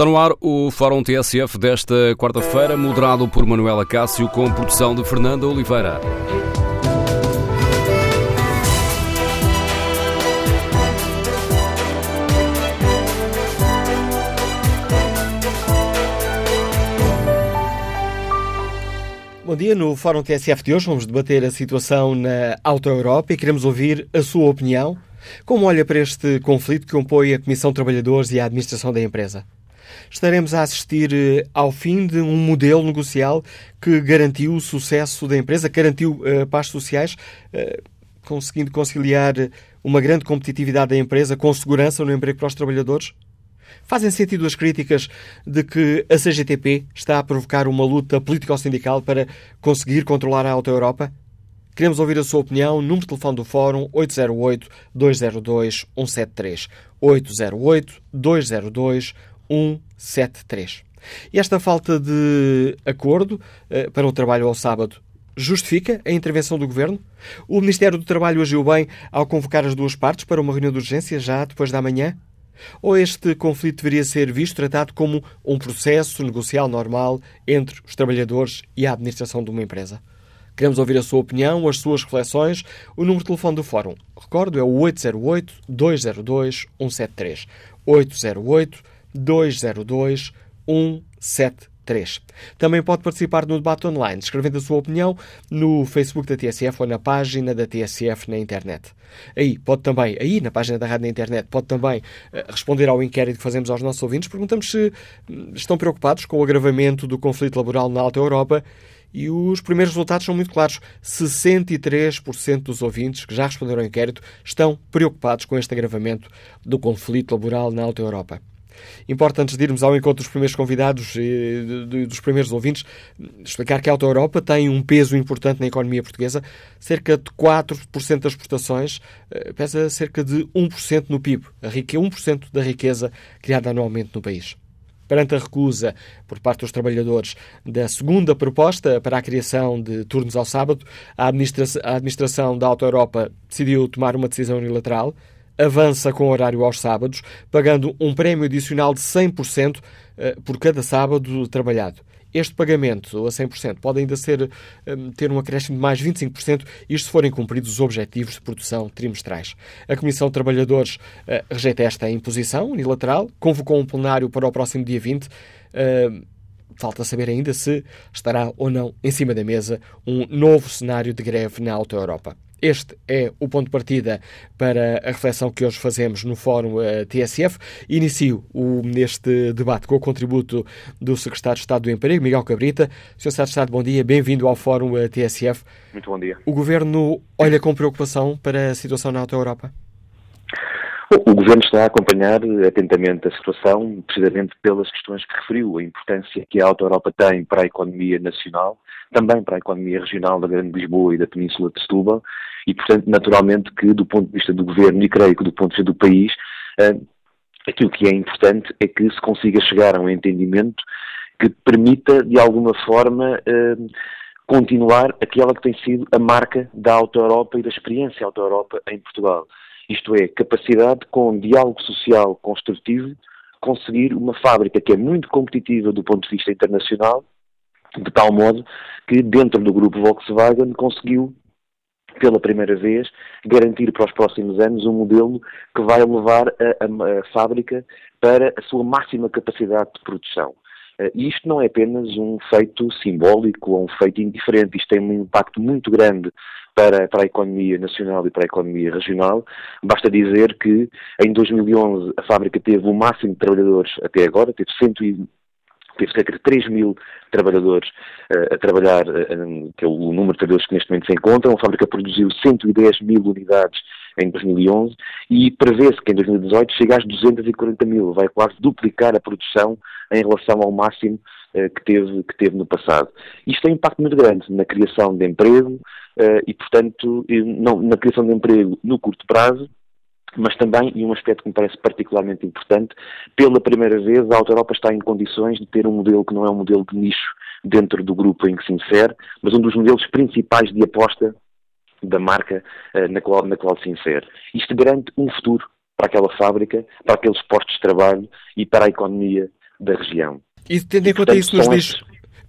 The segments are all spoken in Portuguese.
Está no ar o Fórum TSF desta quarta-feira, moderado por Manuela Cássio, com produção de Fernanda Oliveira. Bom dia, no Fórum TSF de hoje vamos debater a situação na Auto Europa e queremos ouvir a sua opinião. Como olha para este conflito que compõe a Comissão de Trabalhadores e a Administração da empresa? Estaremos a assistir eh, ao fim de um modelo negocial que garantiu o sucesso da empresa, garantiu uh, paz sociais, uh, conseguindo conciliar uma grande competitividade da empresa com segurança no emprego para os trabalhadores? Fazem sentido as críticas de que a CGTP está a provocar uma luta político-sindical para conseguir controlar a Auto Europa? Queremos ouvir a sua opinião. Número de telefone do Fórum 808-202-173. 808-202-173. E esta falta de acordo uh, para o trabalho ao sábado justifica a intervenção do Governo? O Ministério do Trabalho agiu bem ao convocar as duas partes para uma reunião de urgência já depois da manhã? Ou este conflito deveria ser visto tratado como um processo negocial normal entre os trabalhadores e a administração de uma empresa? Queremos ouvir a sua opinião, as suas reflexões. O número de telefone do Fórum, recordo, é o 808-202-173. 808-202-173. Também pode participar no debate online, escrevendo a sua opinião no Facebook da TSF ou na página da TSF na internet. Aí pode também, aí na página da rádio na internet, pode também uh, responder ao inquérito que fazemos aos nossos ouvintes. Perguntamos se hum, estão preocupados com o agravamento do conflito laboral na Alta Europa e os primeiros resultados são muito claros. 63% dos ouvintes que já responderam ao inquérito estão preocupados com este agravamento do conflito laboral na Alta Europa. Importa, antes de irmos ao encontro dos primeiros convidados e dos primeiros ouvintes, explicar que a Auto Europa tem um peso importante na economia portuguesa. Cerca de 4% das exportações eh, pesa cerca de 1% no PIB, a 1% da riqueza criada anualmente no país. Perante a recusa por parte dos trabalhadores da segunda proposta para a criação de turnos ao sábado, a administração, a administração da Auto Europa decidiu tomar uma decisão unilateral, avança com horário aos sábados, pagando um prémio adicional de 100% eh, por cada sábado trabalhado. Este pagamento a 100% pode ainda ser, hum, ter um acréscimo de mais 25%, isto se forem cumpridos os objetivos de produção trimestrais. A Comissão de Trabalhadores uh, rejeita esta imposição unilateral, convocou um plenário para o próximo dia 20. Uh, falta saber ainda se estará ou não em cima da mesa um novo cenário de greve na Auto Europa. Este é o ponto de partida para a reflexão que hoje fazemos no Fórum eh, TSF. Inicio o, neste debate com o contributo do Secretário de Estado do Emprego, Miguel Cabrita. Sr. Secretário de Estado, bom dia, bem-vindo ao Fórum eh, TSF. Muito bom dia. O Governo olha com preocupação para a situação na Auto Europa? O Governo está a acompanhar atentamente a situação, precisamente pelas questões que referiu, a importância que a Auto Europa tem para a economia nacional, também para a economia regional da Grande Lisboa e da Península de Setúbal, e, portanto, naturalmente que, do ponto de vista do Governo e creio que do ponto de vista do país, uh, aquilo que é importante é que se consiga chegar a um entendimento que permita, de alguma forma, uh, continuar aquela que tem sido a marca da Auto Europa e da experiência Auto Europa em Portugal. Isto é, capacidade com diálogo social construtivo, conseguir uma fábrica que é muito competitiva do ponto de vista internacional, de tal modo que dentro do grupo Volkswagen conseguiu pela primeira vez, garantir para os próximos anos um modelo que vai levar a, a, a fábrica para a sua máxima capacidade de produção. E isto não é apenas um feito simbólico ou um feito indiferente, isto tem um impacto muito grande para, para, a economia nacional e para a economia regional. Basta dizer que em 2011 a fábrica teve o máximo de trabalhadores até agora, teve 100 teve cerca de 3 mil trabalhadores uh, a trabalhar, uh, que é o número de trabalhadores que neste momento se encontram. A fábrica produziu 110 mil unidades em 2011 e prevê-se que em 2018 chegue às 240 mil, vai quase duplicar a produção em relação ao máximo uh, que, teve, que teve no passado. Isto tem um impacto muito grande na criação de emprego e, portanto, não, na criação de emprego no curto prazo mas também, e um aspecto que me parece particularmente importante, pela primeira vez a Auto Europa está em condições de ter um modelo que não é um modelo de nicho dentro do grupo em que se insere, mas um dos modelos principais de aposta da marca uh, na, qual, na qual se insere. Isto garante um futuro para aquela fábrica, para aqueles postos de trabalho e para a economia da região. E tendo em conta isso, nos diz.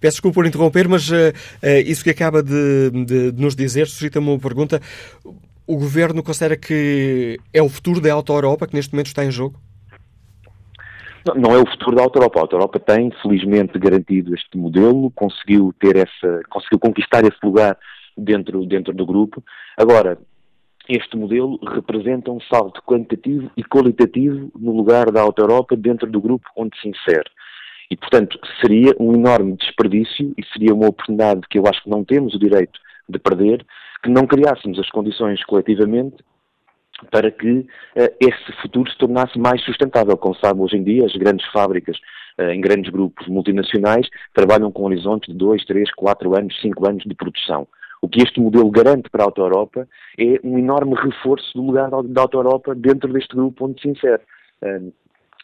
Peço desculpa por interromper, mas uh, uh, isso que acaba de, de, de nos dizer suscita-me uma pergunta. O governo considera que é o futuro da Auto Europa que neste momento está em jogo? Não, não, é o futuro da Auto Europa. A Auto Europa tem, felizmente, garantido este modelo, conseguiu ter essa, conseguiu conquistar esse lugar dentro, dentro do grupo. Agora, este modelo representa um salto quantitativo e qualitativo no lugar da Auto Europa dentro do grupo onde se insere. E, portanto, seria um enorme desperdício e seria uma oportunidade que eu acho que não temos o direito de perder, que não criássemos as condições coletivamente para que uh, esse futuro se tornasse mais sustentável. Como sabe, hoje em dia, as grandes fábricas uh, em grandes grupos multinacionais trabalham com horizontes de 2, 3, 4 anos, 5 anos de produção. O que este modelo garante para a Auto Europa é um enorme reforço do lugar da Auto Europa dentro deste grupo onde se insere. Uh,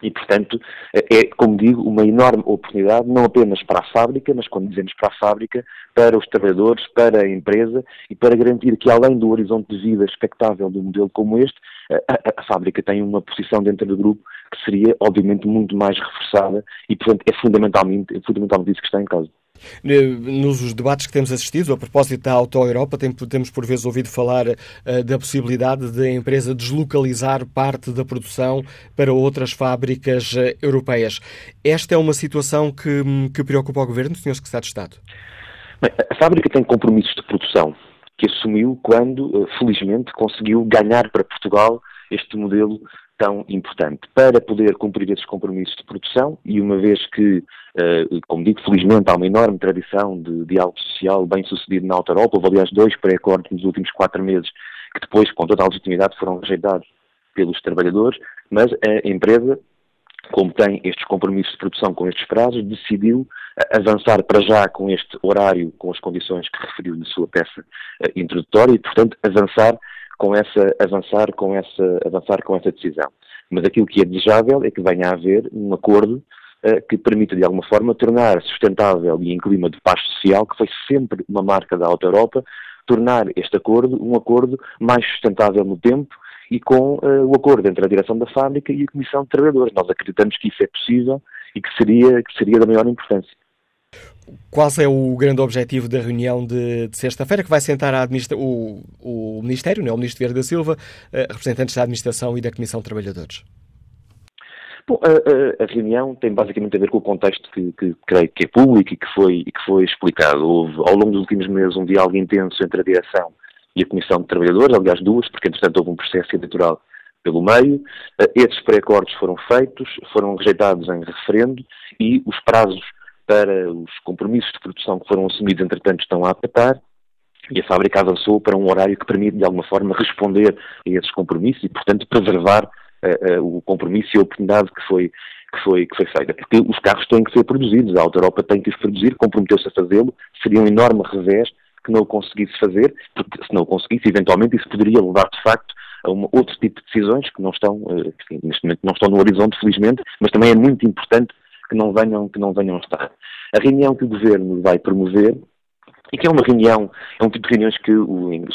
e, portanto, é, como digo, uma enorme oportunidade, não apenas para a fábrica, mas quando dizemos para a fábrica, para os trabalhadores, para a empresa e para garantir que, além do horizonte de vida expectável de um modelo como este, a, a, a fábrica tem uma posição dentro do grupo que seria, obviamente, muito mais reforçada e, portanto, é fundamentalmente, é fundamentalmente isso que está em causa. Nos debates que temos assistido, a propósito da Auto Europa, temos por vezes ouvido falar uh, da possibilidade de a empresa deslocalizar parte da produção para outras fábricas uh, europeias. Esta é uma situação que, que preocupa o Governo, Sr. Secretário de Estado? Bem, a fábrica tem compromissos de produção que assumiu quando, felizmente, conseguiu ganhar para Portugal este modelo tão importante. Para poder cumprir esses compromissos de produção e uma vez que, eh, como digo, felizmente há uma enorme tradição de diálogo social bem sucedido na Alta Europa, houve aliás dois pré-acordos nos últimos quatro meses que depois, com toda a legitimidade, foram rejeitados pelos trabalhadores, mas a empresa, como tem estes compromissos de produção com estes prazos, decidiu eh, avançar para já com este horário, com as condições que referiu na sua peça eh, introdutória e, portanto, avançar com essa, avançar com essa, avançar com essa decisão. Mas aquilo que é desejável é que venha a haver um acordo uh, que permita, de alguma forma, tornar sustentável e em clima de paz social, que foi sempre uma marca da Alta Europa, tornar este acordo um acordo mais sustentável no tempo e com uh, o acordo entre a direção da fábrica e a Comissão de Trabalhadores. Nós acreditamos que isso é possível e que seria, que seria da maior importância. Qual é o grande objetivo da reunião de, de sexta-feira, que vai sentar o, o, Ministério, né, o Ministro Vieira da Silva, eh, representantes da Administração e da Comissão de Trabalhadores? Bom, a, a, reunião tem basicamente a ver com o contexto que, que creio que é público e que foi, e que foi explicado. Houve, ao longo dos últimos meses, um diálogo intenso entre a direção e a Comissão de Trabalhadores, aliás, duas, porque, entretanto, houve um processo eleitoral pelo meio. Eh, esses pré-acordos foram feitos, foram rejeitados em referendo e os prazos para os compromissos de produção que foram assumidos, entretanto, estão a apertar e a fábrica avançou para um horário que permite, de alguma forma, responder a esses compromissos e, portanto, preservar uh, uh, o compromisso e a oportunidade que foi, que, foi, que foi feita. Porque os carros têm que ser produzidos, a Auto Europa tem que os produzir, comprometeu-se a fazê-lo, seria um enorme revés que não o conseguisse fazer, porque se não o conseguisse, eventualmente isso poderia levar, de facto, a um outro tipo de decisões que não estão, uh, que neste momento não estão no horizonte, felizmente, mas também é muito importante que não venham, que não venham estar. A reunião que o Governo vai promover e que é uma reunião, é um tipo de reuniões que,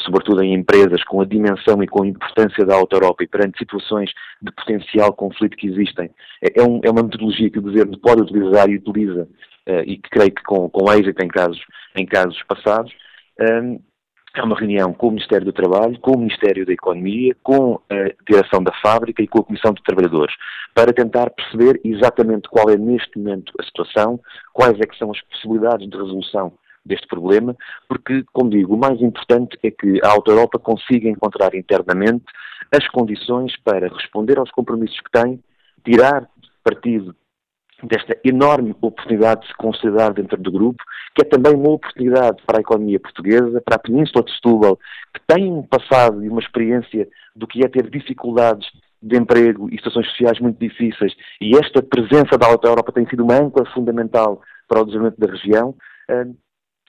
sobretudo em empresas com a dimensão e com a importância da Auto Europa e perante situações de potencial conflito que existem, é, é, um, é uma metodologia que o Governo pode utilizar e utiliza, uh, e que creio que com, com êxito em casos, em casos passados, um, é uma reunião com o Ministério do Trabalho, com o Ministério da Economia, com a direção da fábrica e com a Comissão de Trabalhadores, para tentar perceber exatamente qual é neste momento a situação, quais é que são as possibilidades de resolução deste problema, porque, como digo, o mais importante é que a Auto Europa consiga encontrar internamente as condições para responder aos compromissos que tem, tirar partido desta enorme oportunidade de se considerar dentro do grupo, que é também uma oportunidade para a economia portuguesa, para a Península de Setúbal, que tem um passado e uma experiência do que é ter dificuldades de emprego e situações sociais muito difíceis, e esta presença da Alta Europa tem sido uma âncora fundamental para o desenvolvimento da região,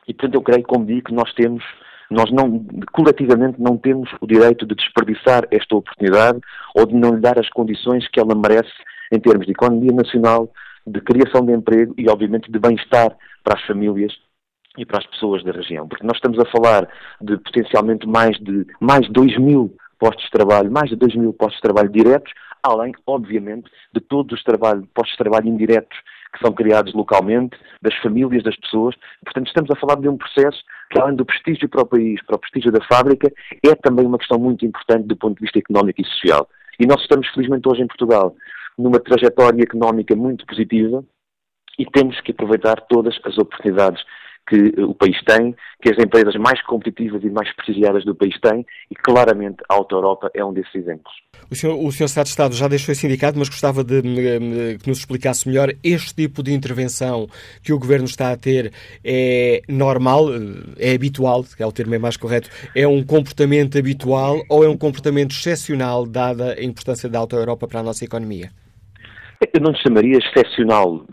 e portanto eu creio, como digo, que nós temos nós não, coletivamente não temos o direito de desperdiçar esta oportunidade ou de não lhe dar as condições que ela merece em termos de economia nacional, de criação de emprego e, obviamente, de bem-estar para as famílias e para as pessoas da região. Porque nós estamos a falar de potencialmente mais de mais de 2 mil postos de trabalho, mais de 2 mil postos de trabalho diretos, além, obviamente, de todos os trabalho, postos de trabalho indiretos que são criados localmente, das famílias das pessoas. Portanto, estamos a falar de um processo que, além do prestígio para o país, para o prestígio da fábrica, é também uma questão muito importante do ponto de vista económico e social. E nós estamos, felizmente, hoje em Portugal, numa trajetória económica muito positiva e temos que aproveitar todas as oportunidades que o país tem, que as empresas mais competitivas e mais prestigiadas do país têm, e claramente a Auto Europa é um desses exemplos. O senhor, o senhor Estado de Estado já deixou esse indicado, mas gostava de, de, que nos explicasse melhor este tipo de intervenção que o Governo está a ter é normal, é habitual, é o termo é mais correto, é um comportamento habitual ou é um comportamento excepcional dada a importância da Auto Europa para a nossa economia? Eu não chamaria excepcional,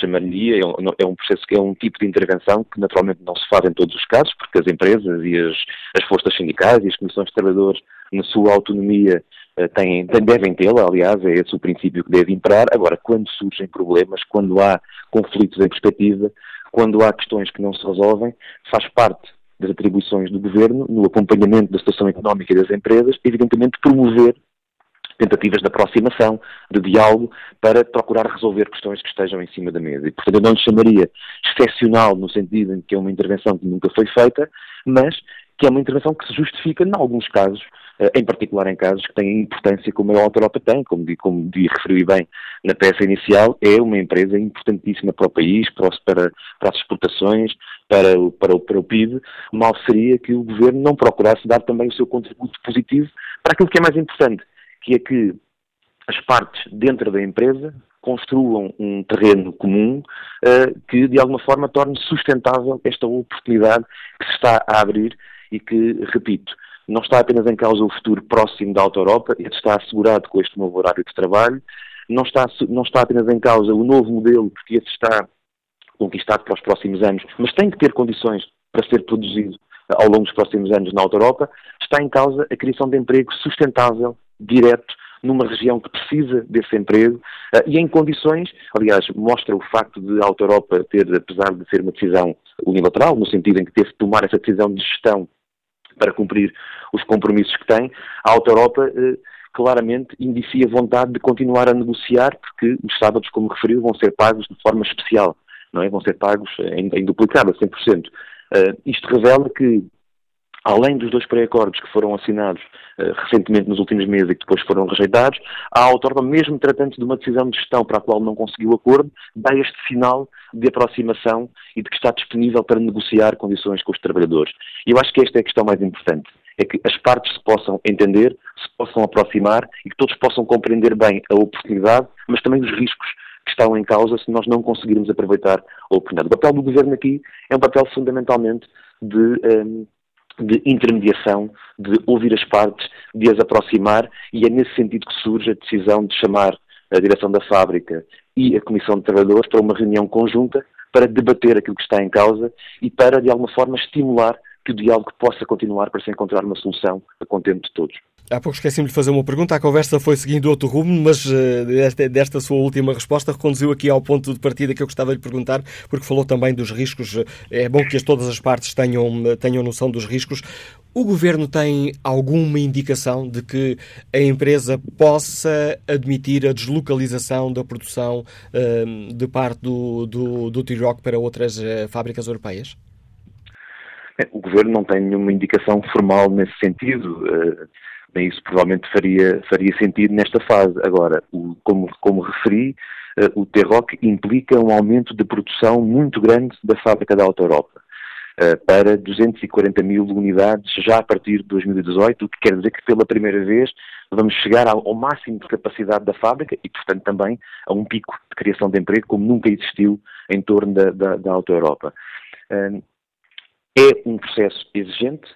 chamaria, é um processo que é um tipo de intervenção que naturalmente não se faz em todos os casos, porque as empresas e as, as forças sindicais e as comissões de trabalhadores, na sua autonomia, eh, têm, devem tê-la, aliás, é esse o princípio que deve imperar. Agora, quando surgem problemas, quando há conflitos em perspectiva, quando há questões que não se resolvem, faz parte das atribuições do Governo, no acompanhamento da situação económica das empresas, evidentemente promover tentativas de aproximação, de diálogo, para procurar resolver questões que estejam em cima da mesa. E, portanto, eu não lhe chamaria excepcional no sentido em que é uma intervenção que nunca foi feita, mas que é uma intervenção que se justifica, em alguns casos, eh, em particular em casos que têm importância como a Europa tem, como, como referi bem na peça inicial, é uma empresa importantíssima para o país, para, para, para as exportações, para para, o, para o PIB. Mal seria que o Governo não procurasse dar também o seu contributo positivo para aquilo que é mais importante, que é que as partes dentro da empresa construam um terreno comum uh, que, de alguma forma, torne sustentável esta oportunidade que se está a abrir e que, repito, não está apenas em causa o futuro próximo da Auto Europa, este está assegurado com este novo horário de trabalho, não está, não está apenas em causa o novo modelo, porque esse está conquistado para os próximos anos, mas tem que ter condições para ser produzido ao longo dos próximos anos na Auto Europa, está em causa a criação de emprego sustentável direto numa região que precisa desse emprego uh, e em condições, aliás, mostra o facto de a Auto Europa ter, apesar de ser uma decisão unilateral, no sentido em que teve de tomar essa decisão de gestão para cumprir os compromissos que tem, a Auto Europa uh, claramente indicia vontade de continuar a negociar, porque os sábados, como referiu, vão ser pagos de forma especial, não é? Vão ser pagos em, em duplicado, a 100%. Uh, isto revela que além dos dois pré-acordos que foram assinados uh, recentemente nos últimos meses e que depois foram rejeitados, a autónoma, mesmo tratando de uma decisão de gestão para a qual não conseguiu acordo, dá este sinal de aproximação e de que está disponível para negociar condições com os trabalhadores. E eu acho que esta é a questão mais importante. É que as partes se possam entender, se possam aproximar e que todos possam compreender bem a oportunidade, mas também os riscos que estão em causa se nós não conseguirmos aproveitar a oportunidade. O papel do Governo aqui é um papel fundamentalmente de um, de intermediação, de ouvir as partes, de as aproximar, e é nesse sentido que surge a decisão de chamar a direção da fábrica e a Comissão de Trabalhadores para uma reunião conjunta para debater aquilo que está em causa e para, de alguma forma, estimular que o diálogo possa continuar para se encontrar uma solução a contento de todos. Há pouco esqueci-me de fazer uma pergunta. A conversa foi seguindo outro rumo, mas uh, desta, desta, sua última resposta reconduziu aqui ao ponto de partida que eu gostava de lhe perguntar, porque falou também dos riscos. É bom que todas as partes tenham, tenham noção dos riscos. O governo tem alguma indicação de que a empresa possa admitir a deslocalização da produção de parte do, do, do T-Rock para outras fábricas europeias? O governo não tem nenhuma indicação formal nesse sentido. Bem, isso provavelmente faria, faria sentido nesta fase. Agora, o, como, como referi, uh, o T-Rock implica um aumento de produção muito grande da fábrica da Auto Europa. Uh, para 240 mil unidades já a partir de 2018, o que quer dizer que pela primeira vez vamos chegar ao, máximo de capacidade da fábrica e, portanto, também a um pico de criação de emprego como nunca existiu em torno da, da, da Auto Europa. É um processo exigente,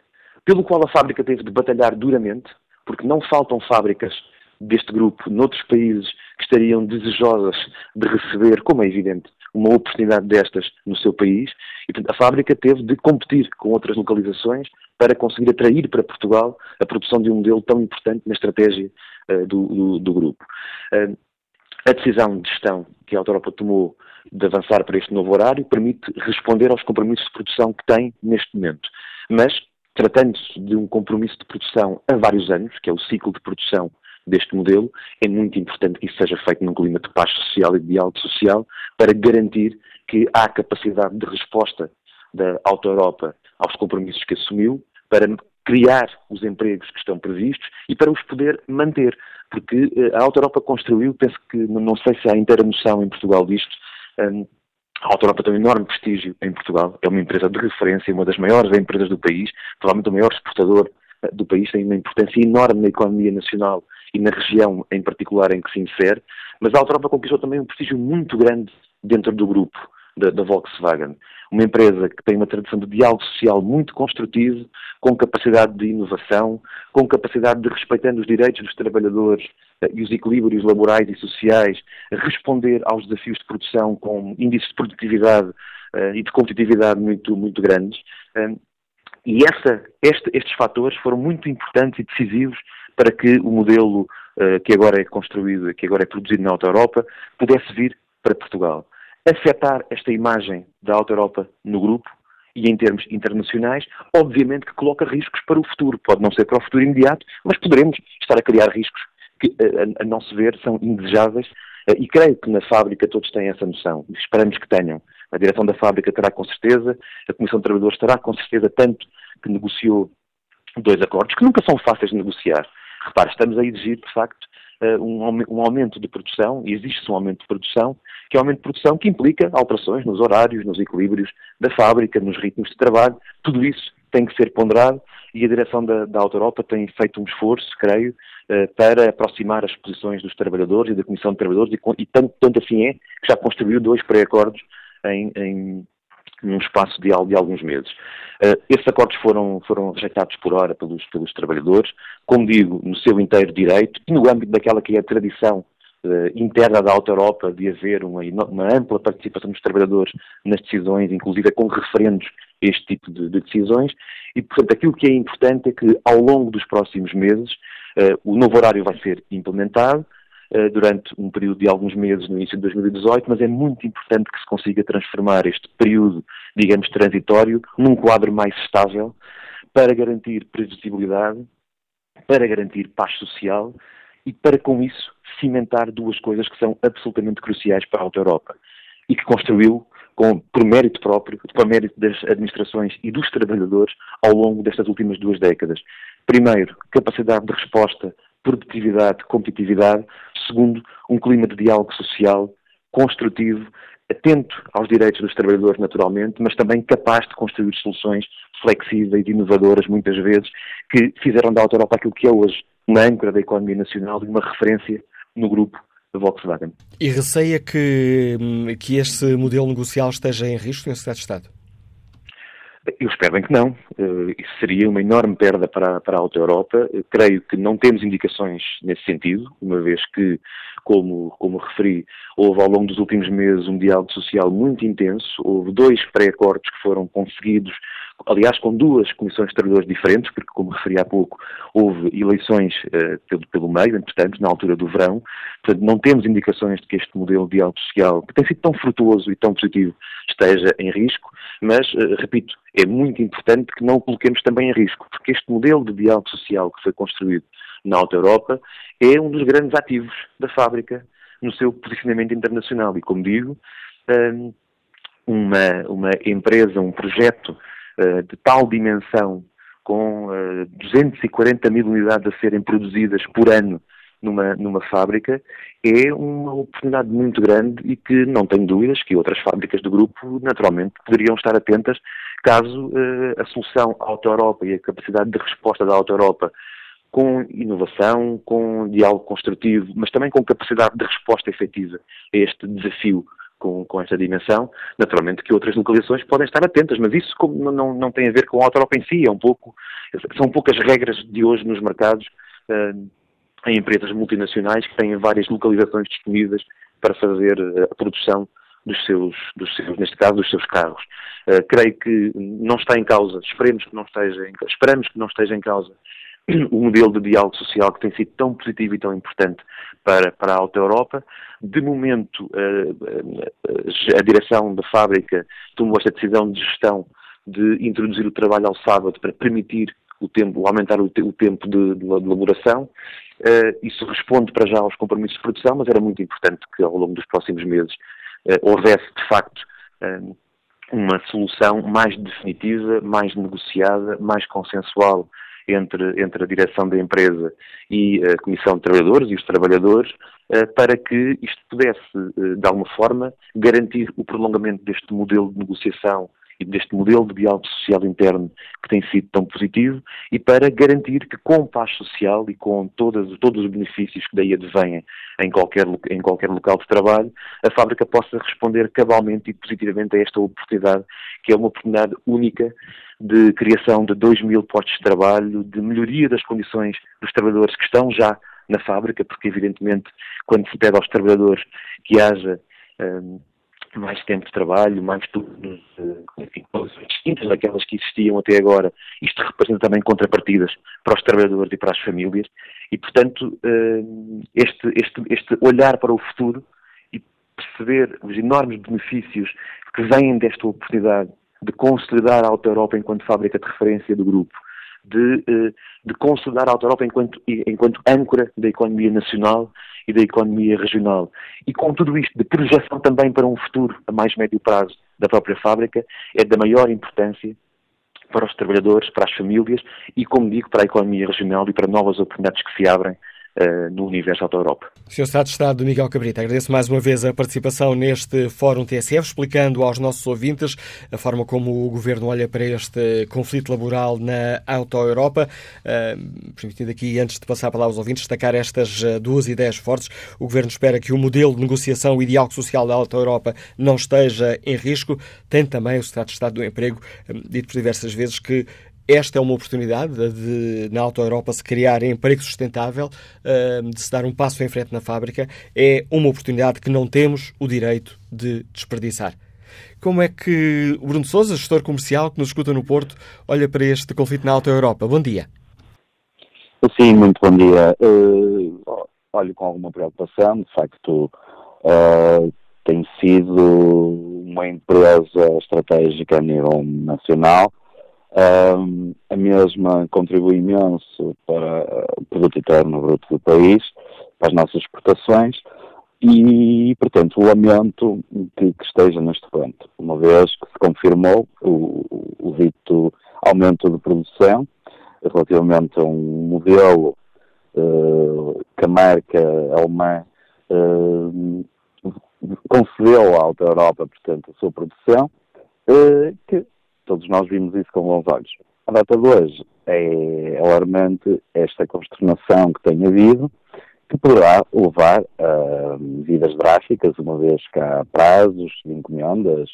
pelo qual a fábrica teve de batalhar duramente, porque não faltam fábricas deste grupo noutros países que estariam desejosas de receber, como é evidente, uma oportunidade destas no seu país, e portanto, a fábrica teve de competir com outras localizações para conseguir atrair para Portugal a produção de um modelo tão importante na estratégia uh, do, do, do, grupo. Uh, a decisão de gestão que a Europa tomou de avançar para este novo horário permite responder aos compromissos de produção que tem neste momento. Mas tratando-se de um compromisso de produção a vários anos, que é o ciclo de produção deste modelo, é muito importante que isso seja feito num clima de paz social e de diálogo social para garantir que há capacidade de resposta da Auto Europa aos compromissos que assumiu, para criar os empregos que estão previstos e para os poder manter. Porque eh, a Auto Europa construiu, penso que, não sei se há inteira noção em Portugal disto, um, a Auto Europa tem um enorme prestígio em Portugal, é uma empresa de referência, uma das maiores empresas do país, provavelmente o maior exportador eh, do país, tem uma importância enorme na economia nacional e na região em particular em que se insere, mas a Auto Europa conquistou também um prestígio muito grande dentro do grupo da, da, Volkswagen. Uma empresa que tem uma tradição de diálogo social muito construtivo, com capacidade de inovação, com capacidade de, respeitando os direitos dos trabalhadores eh, e os equilíbrios laborais e sociais, responder aos desafios de produção com índices de produtividade uh, e de competitividade muito, muito grandes. Uh, e essa, este, estes fatores foram muito importantes e decisivos para que o modelo uh, que agora é construído, que agora é produzido na Auto Europa, pudesse vir para Portugal afetar esta imagem da Alta Europa no grupo e em termos internacionais, obviamente que coloca riscos para o futuro. Pode não ser para o futuro imediato, mas poderemos estar a criar riscos que, a, a nosso ver, são indesejáveis eh, e creio que na fábrica todos têm essa noção. Esperamos que tenham. A direção da fábrica terá com certeza, a Comissão de Trabalhadores terá com certeza, tanto que negociou dois acordos, que nunca são fáceis de negociar. Repare, estamos a exigir, de facto, eh, um aumento de produção, e existe um aumento de produção, que é um aumento de produção que implica alterações nos horários, nos equilíbrios da fábrica, nos ritmos de trabalho, tudo isso tem que ser ponderado e a direção da, da Auto Europa tem feito um esforço, creio, eh, para aproximar as posições dos trabalhadores e da Comissão de Trabalhadores e, e tanto, tanto assim é que já construiu dois pré-acordos em, em, num espaço de, de alguns meses. Uh, esses acordos foram, foram rejeitados por hora pelos, pelos trabalhadores, como digo, no seu inteiro direito e no âmbito daquela que é a tradição uh, interna da Auto Europa de haver uma, uma, ampla participação dos trabalhadores nas decisões, inclusive com referendos a este tipo de, de, decisões, e portanto aquilo que é importante é que ao longo dos próximos meses uh, o novo horário vai ser implementado, durante um período de alguns meses no início de 2018, mas é muito importante que se consiga transformar este período, digamos, transitório, num quadro mais estável para garantir previsibilidade, para garantir paz social e para, com isso, cimentar duas coisas que são absolutamente cruciais para a Alta Europa e que construiu com, por mérito próprio, por mérito das administrações e dos trabalhadores ao longo destas últimas duas décadas. Primeiro, capacidade de resposta produtividade, competitividade. Segundo, um clima de diálogo social construtivo, atento aos direitos dos trabalhadores, naturalmente, mas também capaz de construir soluções flexíveis e inovadoras, muitas vezes, que fizeram da Auto Europa aquilo que é hoje uma âncora da economia nacional e uma referência no grupo da Volkswagen. E receia que, hum, que este modelo negocial esteja em risco, Sr. Secretário de Estado? Eu espero bem que não. Uh, isso seria uma enorme perda para, para a Auto Europa. Uh, creio que não temos indicações nesse sentido, uma vez que, como, como referi, houve ao longo dos últimos meses um diálogo social muito intenso. Houve dois pré-acordos que foram conseguidos, aliás, com duas comissões de trabalhadores diferentes, porque, como referi há pouco, houve eleições uh, pelo, pelo meio, entretanto, na altura do verão. Portanto, não temos indicações de que este modelo de diálogo social, que tem sido tão frutuoso e tão positivo, esteja em risco. Mas, repito, é muito importante que não o coloquemos também em risco, porque este modelo de diálogo social que foi construído na Alta Europa é um dos grandes ativos da fábrica no seu posicionamento internacional. E, como digo, hum, uma, uma empresa, um projeto uh, de tal dimensão, com 240 uh, mil unidades a serem produzidas por ano numa, numa fábrica é uma oportunidade muito grande e que não tenho dúvidas que outras fábricas do grupo naturalmente poderiam estar atentas caso uh, a solução Auto Europa e a capacidade de resposta da Auto Europa com inovação, com diálogo construtivo, mas também com capacidade de resposta efetiva a este desafio com, com esta dimensão, naturalmente que outras localizações podem estar atentas, mas isso como não, não tem a ver com a Europa em si, é um pouco, são poucas regras de hoje nos mercados uh, em empresas multinacionais que têm várias localizações disponíveis para fazer eh, a produção dos seus, dos seus, neste caso, dos seus carros. Uh, creio que não está em causa, esperemos que não esteja em, esperamos que não esteja em causa o modelo de diálogo social que tem sido tão positivo e tão importante para, para a Alta Europa. De momento, uh, a direção da fábrica tomou esta decisão de gestão de introduzir o trabalho ao sábado para permitir o tempo, aumentar o, te, o tempo de, de, elaboração. Uh, isso responde para já aos compromissos de produção, mas era muito importante que ao longo dos próximos meses houvesse, de facto, uma solução mais definitiva, mais negociada, mais consensual entre, entre a direção da empresa e a Comissão de Trabalhadores e os trabalhadores, para que isto pudesse, de alguma forma, garantir o prolongamento deste modelo de negociação deste modelo de diálogo social interno que tem sido tão positivo e para garantir que com paz social e com todas, todos os benefícios que daí advêm em qualquer, em qualquer local de trabalho, a fábrica possa responder cabalmente e positivamente a esta oportunidade, que é uma oportunidade única de criação de 2 mil postos de trabalho, de melhoria das condições dos trabalhadores que estão já na fábrica, porque evidentemente quando se pede aos trabalhadores que haja um, mais tempo de trabalho, mais turnos, eh, enfim, condições distintas daquelas que existiam até agora. Isto representa também contrapartidas para os trabalhadores e para as famílias e, portanto, eh, este, este, este olhar para o futuro e perceber os enormes benefícios que vêm desta oportunidade de consolidar a Alta Europa enquanto fábrica de referência do grupo, de, eh, de consolidar a Alta Europa enquanto, enquanto âncora da economia nacional e da economia regional. E com tudo isto de projeção também para um futuro a mais médio prazo da própria fábrica, é da maior importância para os trabalhadores, para as famílias e, como digo, para a economia regional e para novas oportunidades que se abrem no universo Auto Europa. Sr. Estado de Estado Miguel Cabrita, agradeço mais uma vez a participação neste Fórum TSF, explicando aos nossos ouvintes a forma como o Governo olha para este conflito laboral na Auto Europa. Uh, permitindo aqui, antes de passar a palavra aos ouvintes, destacar estas uh, duas ideias fortes. O Governo espera que o modelo de negociação e diálogo social da Auto Europa não esteja em risco. Tem também o Estado de Estado do Emprego dito por diversas vezes que esta é uma oportunidade de, na Auto Europa, se criar emprego sustentável, ehm, de se dar um passo em frente na fábrica. É uma oportunidade que não temos o direito de desperdiçar. Como é que o Bruno Souza, gestor comercial que nos escuta no Porto, olha para este conflito na Auto Europa? Bom dia. Sim, muito bom dia. Uh, olho com alguma preocupação, de facto, uh, tem sido uma empresa estratégica a nível nacional a mesma contribui imenso para o produto interno bruto do país, para as nossas exportações e, portanto, lamento que, que esteja neste ponto, uma vez que se confirmou o, o dito aumento de produção relativamente a um modelo uh, que a marca alemã uh, concedeu à Alta Europa, portanto, a sua produção, uh, que Todos nós vimos isso com bons olhos. A data de hoje é alarmante esta consternação que tem havido, que poderá levar a medidas drásticas, uma vez que há prazos de encomendas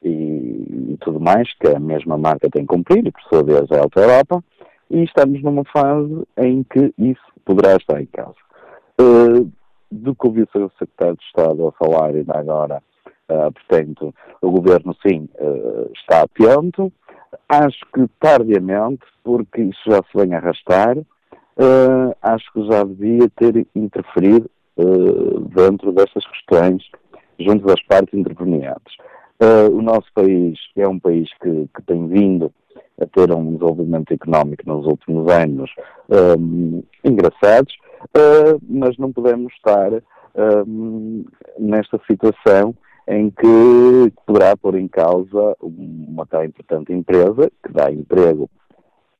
e, e, tudo mais que a mesma marca tem que cumprir, e por sua vez é a Alta Europa, e estamos numa fase em que isso poderá estar em causa. Uh, do que ouvi o Secretário de Estado a falar ainda agora Uh, portanto, o governo sim uh, está atento. Acho que tardiamente, porque isso já se vem arrastar, uh, acho que já devia ter interferido dentro destas questões junto das partes intervenientes. o nosso país é um país que, que, tem vindo a ter um desenvolvimento económico nos últimos anos um, engraçados, mas não podemos estar um, nesta situação em que poderá pôr em causa uma tão importante empresa que dá emprego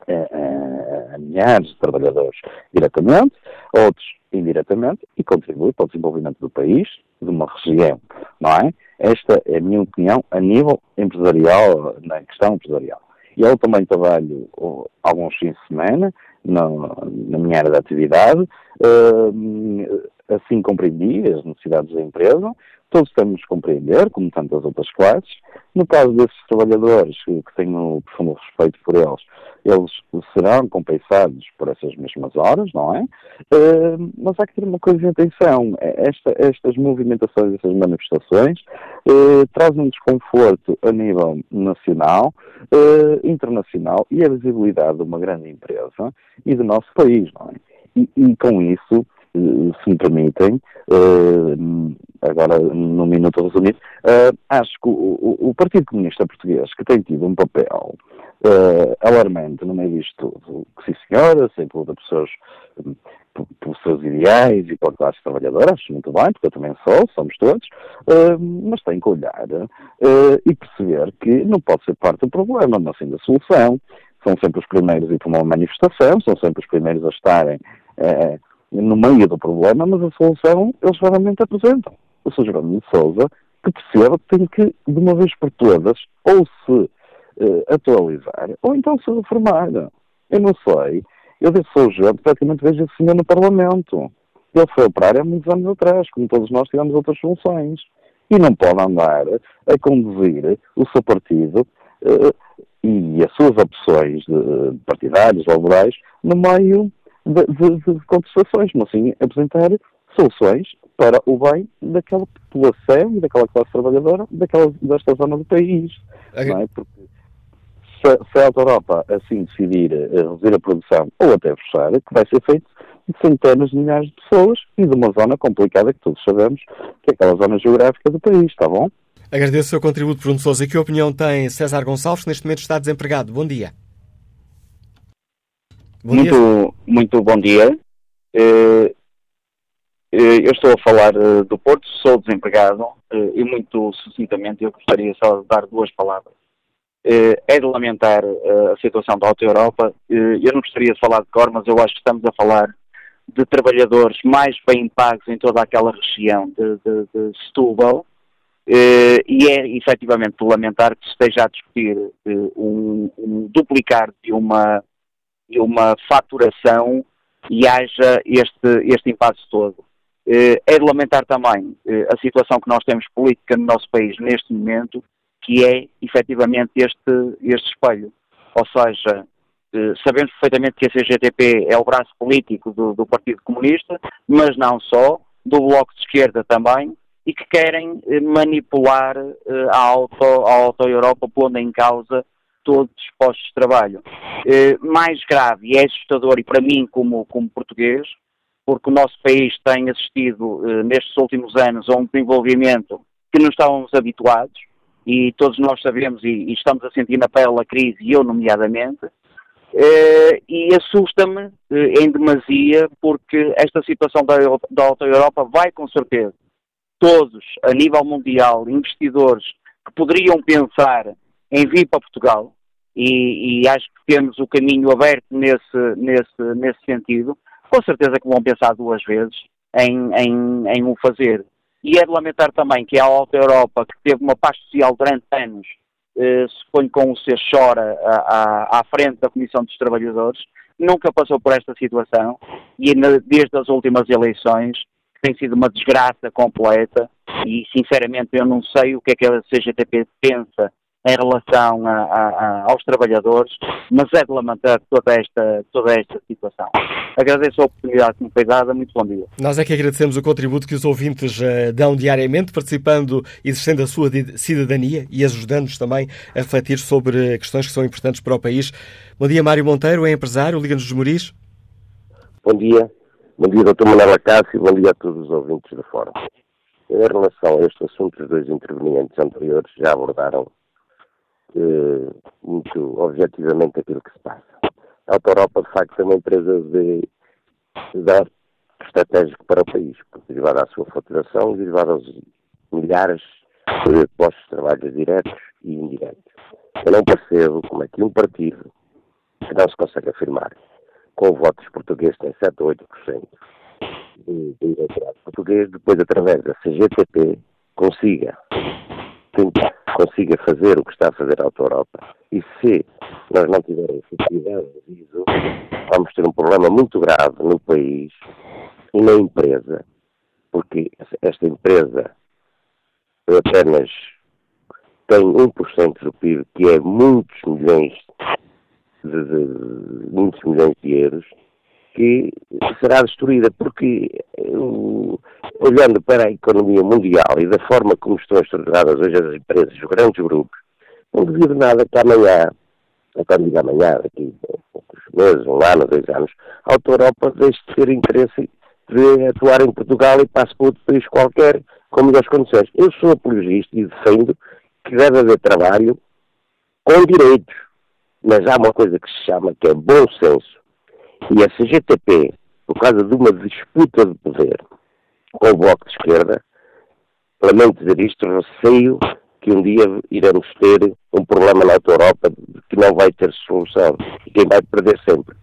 a, a milhares de trabalhadores diretamente, outros indiretamente, e contribui para o desenvolvimento do país, de uma região, não é? Esta é a minha opinião a nível empresarial, na questão empresarial. E eu também trabalho alguns fins de semana na, na minha área de atividade, uh, assim compreendi as necessidades da empresa, todos temos de compreender, como tantas outras classes. No caso desses trabalhadores, que tenho profundo respeito por eles, eles serão compensados por essas mesmas horas, não é? Uh, mas há que ter uma coisa de atenção. É, esta, estas movimentações, estas manifestações, uh, trazem um desconforto a nível nacional, uh, internacional e a visibilidade de uma grande empresa e do nosso país, não é? E, e com isso se me permitem, agora num minuto a resumir, acho que o, Partido Comunista Português, que tem tido um papel alarmante no meio disto tudo, que sim senhora, sempre luta por seus, ideais e pela classe trabalhadora, acho muito bem, porque eu também sou, somos todos, mas tem que olhar e perceber que não pode ser parte do problema, mas sim da solução. São sempre os primeiros a ir para uma manifestação, são sempre os primeiros a estarem no meio do problema, mas a solução eles raramente apresentam. O Sr. Jerónimo de Souza, que perceba tem que, de uma vez por todas, ou se atualizar, ou então se reformar. Eu não sei eu desse sou gente, praticamente vejo esse senhor no Parlamento. Ele foi operar há muitos anos atrás, como todos nós tivemos outras funções. E não pode andar a conduzir o seu partido uh, e as suas opções de, partidárias, laborais, no meio de, de, de contestações, mas sim apresentar soluções para o bem daquela população e daquela classe trabalhadora daquela, desta zona do país. Okay. Não é? Porque se, se a Europa assim decidir uh, reduzir a produção ou até fechar, que vai ser feito de centenas de milhares de pessoas e de uma zona complicada que todos sabemos que é aquela zona geográfica do país, está bom? Agradeço o seu contributo, Bruno Souza. Que opinião tem César Gonçalves, que neste momento está desempregado? Bom dia. Bom muito, dia. muito bom dia. Uh, eu estou a falar do Porto, sou desempregado e muito sucintamente eu gostaria só de dar duas palavras. Eh, é de lamentar eh, a situação da Alta Europa. Eh, eu não gostaria de falar de cor, mas eu acho que estamos a falar de trabalhadores mais bem pagos em toda aquela região de, de, de Setúbal, e é efetivamente de lamentar que se esteja a discutir um, um duplicar de uma, de uma faturação e haja este, este impasse todo. É de lamentar também a situação que nós temos política no nosso país neste momento, que é efetivamente este, este espelho. Ou seja, eh, sabemos perfeitamente que a CGTP é o braço político do, do, Partido Comunista, mas não só, do Bloco de Esquerda também, e que querem eh, manipular eh, a, auto, a Auto pondo em causa todos os postos de trabalho. mais grave e é assustador, e para mim como, como português, porque o nosso país tem assistido nestes últimos anos a um desenvolvimento que não estávamos habituados, e todos nós sabemos e, e estamos a sentir na pele a crise, e eu nomeadamente, eh, e assusta-me eh, em demasia porque esta situação da, da Alta Europa vai com certeza todos, a nível mundial, investidores que poderiam pensar em vir para Portugal, e, e, acho que temos o caminho aberto nesse, nesse, nesse sentido, com certeza que vão pensar duas vezes em, em, em o fazer. E é de lamentar também que a Alta Europa, que teve uma paz social durante anos, eh, se põe com o ser chora à, à, frente da Comissão dos Trabalhadores, nunca passou por esta situação. E desde as últimas eleições tem sido uma desgraça completa. E sinceramente eu não sei o que é que a CGTP pensa em relação a, a, aos trabalhadores, mas é de lamentar toda esta, toda esta situação. Agradeço a oportunidade que me foi dada, muito bom dia. Nós é que agradecemos o contributo que os ouvintes uh, dão diariamente, participando e exercendo a sua cidadania e ajudando-nos também a refletir sobre questões que são importantes para o país. Bom dia, Mário Monteiro, é empresário, Liga-nos dos Moris. Bom dia. Bom dia, Dr. Manuel Acácio, bom dia a todos os ouvintes da Fórum. Em relação a este assunto, os dois intervenientes anteriores já abordaram eh, muito objetivamente aquilo que se passa. A Auto Europa, de facto, é uma empresa de, de estratégico para o país, derivada à sua faturação derivada aos milhares de postos de trabalho diretos e indiretos. Eu não percebo como é que um partido que não se consegue afirmar com votos portugueses tem 7 ou 8% de, eleitorado português, depois através da CGTP consiga consiga fazer o que está a fazer a Auto Europa. E se nós não tivermos disso, vamos ter um problema muito grave no país e na empresa, porque esta empresa apenas tem 1% do PIB, que é muitos milhões de, de, muitos milhões de euros, que será destruída, porque olhando para a economia mundial e da forma como estão estruturadas hoje as empresas, os grandes grupos, não duvido nada que amanhã, quando digo amanhã, daqui a poucos meses, um ano, dois anos, a Auto Europa deixe de ter interesse de atuar em Portugal e passe para outro país qualquer com melhores condições. Eu sou apologista e defendo que deve haver trabalho com direitos, mas há uma coisa que se chama que é bom senso. E a CGTP, por causa de uma disputa de poder com o Bloco de Esquerda, lamento dizer isto, receio que um dia iremos ter um problema na Europa que não vai ter solução e quem vai perder sempre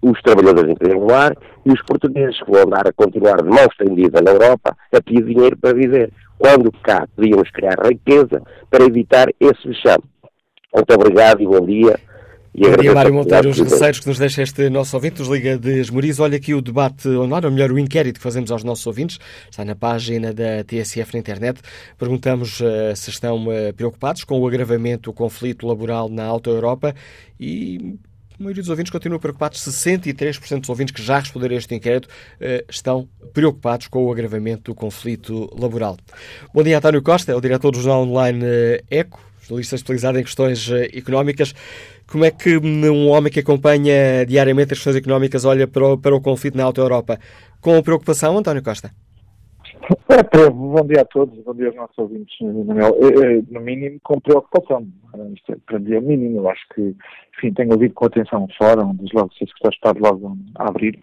os trabalhadores em triangular e os portugueses que vão andar a continuar de mão estendida na Europa a pedir dinheiro para viver, quando cá podíamos criar riqueza para evitar esse vexame. Muito obrigado e bom dia. E Bom dia, Mário Monteiro, os receiros que nos deixa este nosso ouvinte, nos Liga de Esmoriz. Olha aqui o debate online, ou melhor, o inquérito que fazemos aos nossos ouvintes, está na página da TSF na internet. Perguntamos uh, se estão uh, preocupados com o agravamento do conflito laboral na Alta Europa e a maioria dos ouvintes continua preocupados. 63% dos ouvintes que já responderam a este inquérito uh, estão preocupados com o agravamento do conflito laboral. Bom dia, António Costa, é o diretor do jornal online ECO, jornalista especializado em questões económicas. Como é que um homem que acompanha diariamente as questões económicas olha para o, para o conflito na Alta Europa? Com preocupação, António Costa? É, bom dia a todos, bom dia aos nossos ouvintes, Manuel. É, é, no mínimo, com preocupação. Isto é, para mim é o mínimo. Eu acho que, enfim, tenho ouvido com atenção o fórum, desde logo se o Estado logo a abrir,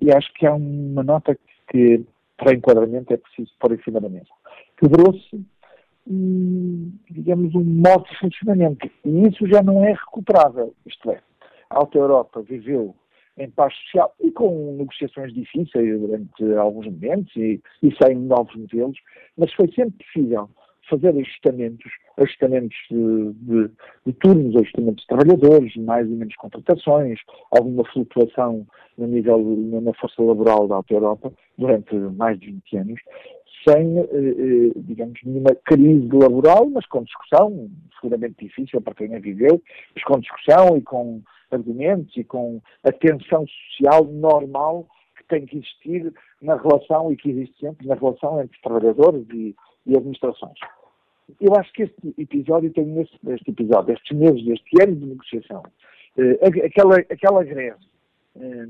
e acho que há uma nota que, para enquadramento, é preciso pôr em cima da mesa. Quebrou-se digamos, um modo de funcionamento. E isso já não é recuperável. Isto é, a Alta Europa viveu em paz social e com negociações difíceis durante alguns momentos e, e sem novos modelos, mas foi sempre possível fazer ajustamentos, ajustamentos de, de, de, turnos, ajustamentos de trabalhadores, mais e menos contratações, alguma flutuação no nível, na força laboral da Alta Europa durante mais de 20 anos, sem, eh, eh, digamos, nenhuma crise laboral, mas com discussão, seguramente difícil para quem a viveu, mas com discussão e com argumentos e com a tensão social normal que tem que existir na relação e que existe sempre na relação entre trabalhadores e, e administrações. Eu acho que este episódio tem neste, este episódio, estes meses, este ano de negociação, eh, aquela, aquela greve eh,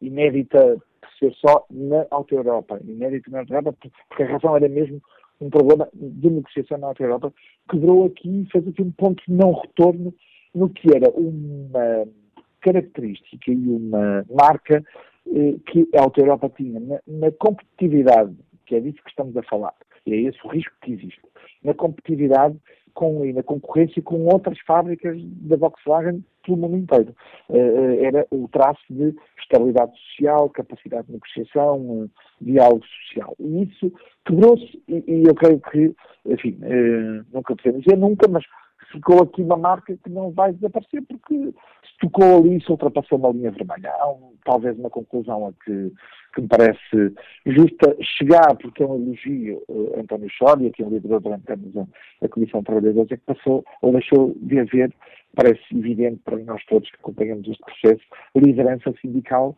inédita ser só na Alta Europa, inédito na Alta Europa, porque a razão era mesmo um problema de negociação na Alta Europa, quebrou aqui e fez aqui um ponto de não retorno no que era uma característica e uma marca eh, que a Alta Europa tinha na, na competitividade, que é disso que estamos a falar, e é esse o risco que existe, na competitividade com, na concorrência com outras fábricas da Volkswagen pelo mundo inteiro. Uh, era o traço de estabilidade social, capacidade de negociação, uh, diálogo social. E isso quebrou-se e, e, eu creio que, enfim, uh, nunca podemos dizer nunca, mas ficou aqui uma marca que não vai desaparecer porque se tocou ali, se ultrapassou uma linha vermelha. Há um, talvez uma conclusão a que, que me parece justa chegar, porque é um elogio uh, António Chória, que é um liderou durante anos a, a Comissão de Trabalhadores, é que passou ou deixou de haver, parece evidente para nós todos que acompanhamos este processo, liderança sindical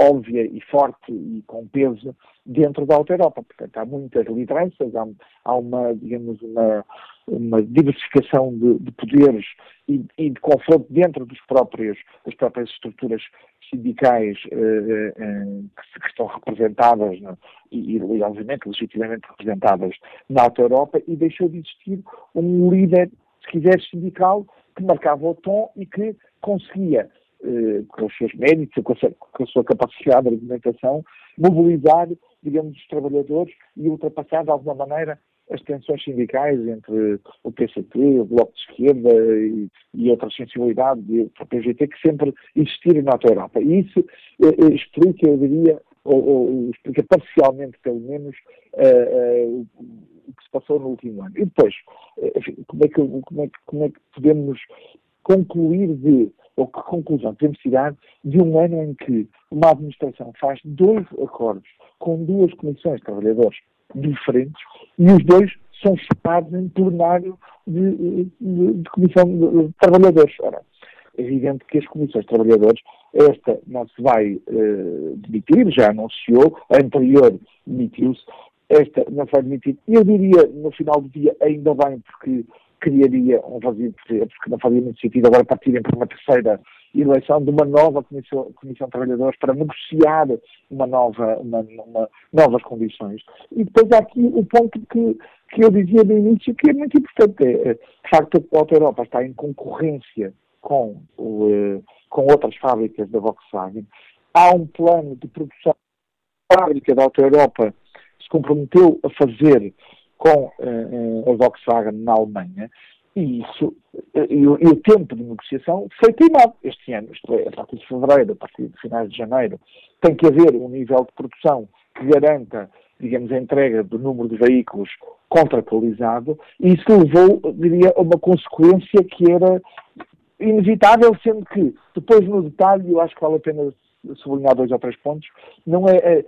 óbvia e forte e com peso dentro da Alta Europa. Portanto, há muitas lideranças, há, há uma, digamos, uma, uma diversificação de, de poderes e, e, de confronto dentro dos próprios, das próprias estruturas sindicais eh, eh, eh que, estão representadas né, e, e, obviamente, legitimamente representadas na Alta Europa e deixou de existir um líder, se quiser, sindical que marcava o tom e que conseguia eh, com os seus méritos, com a, sua, com a sua capacidade de argumentação, mobilizar, digamos, os trabalhadores e ultrapassar de alguma maneira as tensões sindicais entre o PCP, o Bloco de Esquerda e, e outras sensibilidades, e o PGT, que sempre existiram na Europa. E isso eh, eh, explica, eu diria, ou, ou, explica parcialmente, pelo menos, uh, uh, o que se passou no último ano. E depois, enfim, como, é que, como, é que, como é que podemos concluir de ou que conclusão temos tirado de um ano em que uma administração faz dois acordos com duas comissões de trabalhadores diferentes e os dois são chamados em plenário de, de, de comissão de, de trabalhadores. Ora, é evidente que as comissões de trabalhadores, esta não se vai uh, demitir, já anunciou, a anterior demitiu-se, esta não se vai demitir. Eu diria, no final do dia, ainda bem, porque criaria um vazio de poder, porque não fazia muito sentido agora partirem para uma terceira eleição de uma nova Comissão, comissão de Trabalhadores para negociar uma nova, uma, uma, novas condições. E depois há aqui o ponto que, que eu dizia no início, que é muito importante. É, de facto, a Auto Europa está em concorrência com, o, eh, com outras fábricas da Volkswagen. Há um plano de produção. A fábrica da Auto Europa se comprometeu a fazer com uh, a Volkswagen na Alemanha e isso e o, e o, tempo de negociação foi queimado este ano, isto é, a partir de fevereiro, a partir de finais de janeiro, tem que haver um nível de produção que garanta, digamos, a entrega do número de veículos contratualizado, e isso levou, diria, a uma consequência que era inevitável, sendo que depois no detalhe, eu acho que vale a pena sublinhar dois ou três pontos, não é, é, é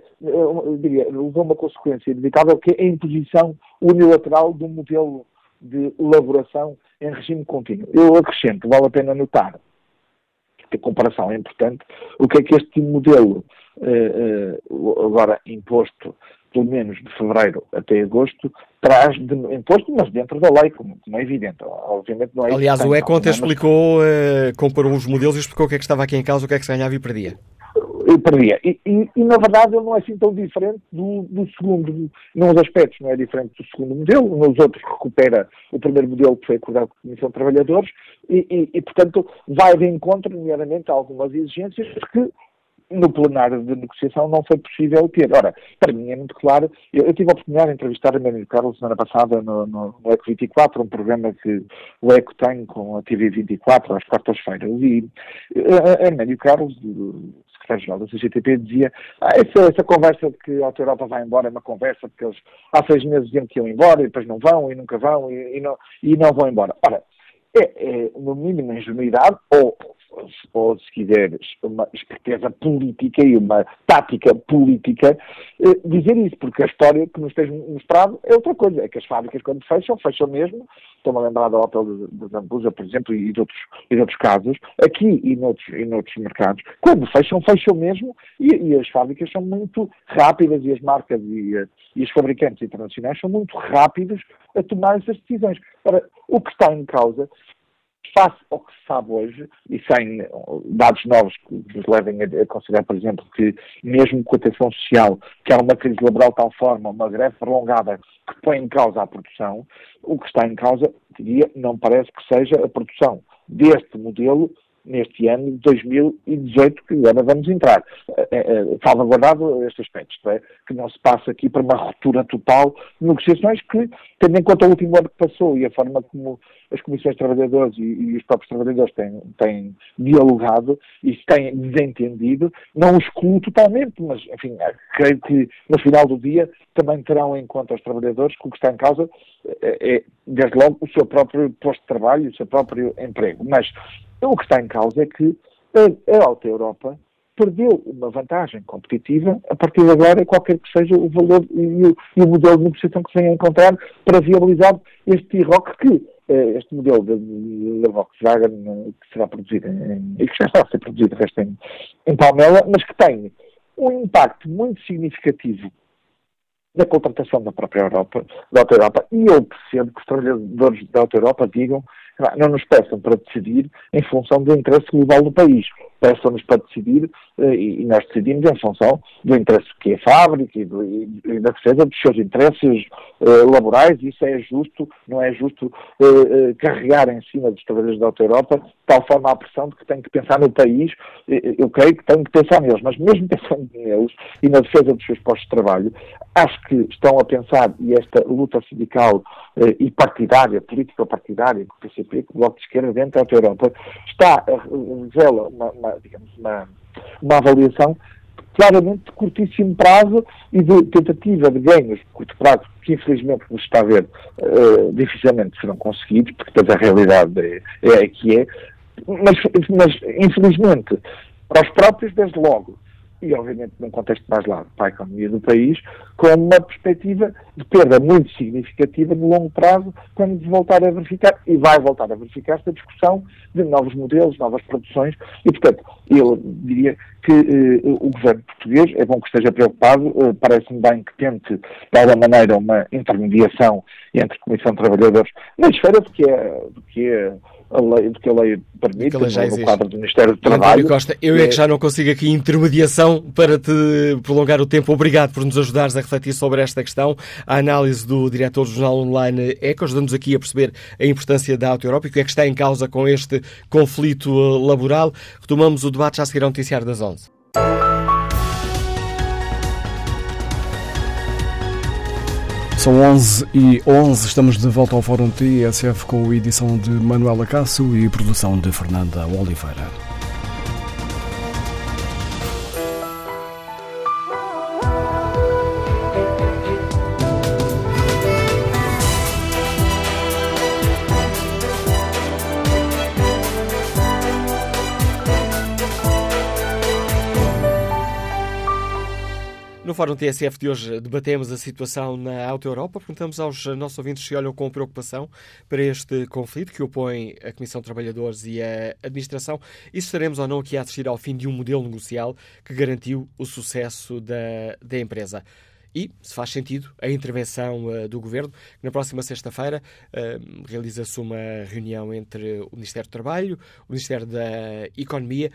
diria, levou uma consequência inevitável que é a imposição unilateral de um modelo de elaboração em regime contínuo. Eu acrescento, vale a pena notar, que a comparação é importante, o que é que este modelo, eh, eh, agora imposto pelo menos de fevereiro até agosto, traz de imposto, mas dentro da lei, como, como é evidente. Obviamente não é Aliás, o Econte explicou, uh, comparou os modelos e explicou o que é que estava aqui em causa, o que é que se ganhava e perdia perdia. E, e, e, na verdade ele não é assim tão diferente do, do segundo, nos aspectos não é diferente do segundo modelo, nos outros recupera o primeiro modelo que foi acordado com a Comissão de Trabalhadores e, e, portanto vai de encontro, nomeadamente, a algumas exigências que no plenário de negociação não foi possível ter. Ora, para mim é muito claro, eu, eu tive a oportunidade de entrevistar a Médio Carlos semana passada no, no, no, ECO 24, um programa que o ECO tem com a TV 24 às quartas-feiras, e a, a Médio Carlos, secretário-geral da CGTP, dizia ah, essa, essa, conversa de que a Auto Europa vai embora é uma conversa porque eles há seis meses diziam que iam embora e depois não vão e nunca vão e, e não, e não vão embora. Ora, é, é no mínimo ingenuidade ou ou se quiseres, uma esperteza política e uma tática política, eh, dizer isso, porque a história que nos tens mostrado é outra coisa, é que as fábricas quando fecham, fecham mesmo, estou-me a lembrar da Opel de Zambuja, por exemplo, e de outros, e de outros casos, aqui e noutros, e noutros mercados, quando fecham, fecham mesmo, e, e as fábricas são muito rápidas, e as marcas e, eh, e os fabricantes internacionais são muito rápidos a tomar essas decisões. Ora, o que está em causa face ao que se sabe hoje, e sem dados novos que nos levem a, considerar, por exemplo, que mesmo com a tensão social, que há uma crise laboral de tal forma, uma greve prolongada que põe em causa a produção, o que está em causa, diria, não parece que seja a produção deste modelo neste ano de 2018 que agora vamos entrar. É, é, salvaguardado este aspecto, isto é, que não se passa aqui para uma ruptura total de negociações que, tendo em conta o último ano que passou e a forma como as comissões de trabalhadores e, e os próprios trabalhadores têm, têm dialogado e se têm desentendido, não os excluo totalmente, mas, enfim, creio que no final do dia também terão em conta os trabalhadores que o que está em causa é, é desde logo, o seu próprio posto de trabalho, o seu próprio emprego. Mas o que está em causa é que a, Alta Europa perdeu uma vantagem competitiva a partir de agora, qualquer que seja o valor e o, e o modelo de negociação que se venha a encontrar para viabilizar este T-Rock que eh, este modelo da Volkswagen eh, que será produzido em, e que já está a ser produzido resto em, em Palmela, mas que tem um impacto muito significativo na contratação da própria Europa, da Auto Europa, e eu percebo que os trabalhadores da Auto Europa digam não nos peçam para decidir em função do interesse global do país. Peçam-nos para decidir eh, e nós decidimos em função do interesse que é a fábrica e, do, e da defesa dos seus interesses uh, laborais. Isso é justo, não é justo uh, uh, carregar em cima dos trabalhadores da Auto Europa de tal forma a pressão de que tem que pensar no país. Eu creio que tem que pensar neles, mas mesmo pensando neles e na defesa dos seus postos de trabalho, acho que estão a pensar, e esta luta sindical e partidária, política partidária, que o PCP, que o Bloco de Esquerda dentro da Europa, está revela uma, uma, digamos, uma, uma avaliação claramente de curtíssimo prazo e de tentativa de ganhos de curto prazo, que infelizmente, como se está a ver, uh, dificilmente serão conseguidos, porque toda a realidade é, é que é, mas, mas infelizmente, para os próprios, desde logo, e, obviamente, num contexto mais largo para a economia do país, com uma perspectiva de perda muito significativa de longo prazo, quando voltar a verificar, e vai voltar a verificar esta discussão de novos modelos, novas produções, e, portanto, eu diria que eh, o governo português, é bom que esteja preocupado, eh, parece-me bem que tente, de alguma maneira, uma intermediação entre Comissão de Trabalhadores na esfera do que é, do que é a lei, do que a lei permite, lei já no, quadro do Ministério do António Trabalho. Costa, eu é que já não consigo aqui intermediação para te prolongar o tempo. Obrigado por nos ajudares a refletir sobre esta questão. A análise do diretor do Jornal Online ECO ajuda-nos aqui a perceber a importância da Auto Europa e o que é que está em causa com este conflito eh, laboral. Retomamos o debate já a seguir ao noticiário das 11. São 11 e 11, estamos de volta ao Fórum TSF com edição de Manuela Cássio e produção de Fernanda Oliveira. No Fórum TSF de hoje debatemos a situação na Auto Europa. Perguntamos aos nossos ouvintes se olham com preocupação para este conflito que opõe a Comissão de Trabalhadores e a Administração e se estaremos ou não aqui a assistir ao fim de um modelo negocial que garantiu o sucesso da, da empresa. E se faz sentido a intervenção uh, do Governo. Na próxima sexta-feira uh, realiza-se uma reunião entre o Ministério do Trabalho, o Ministério da Economia,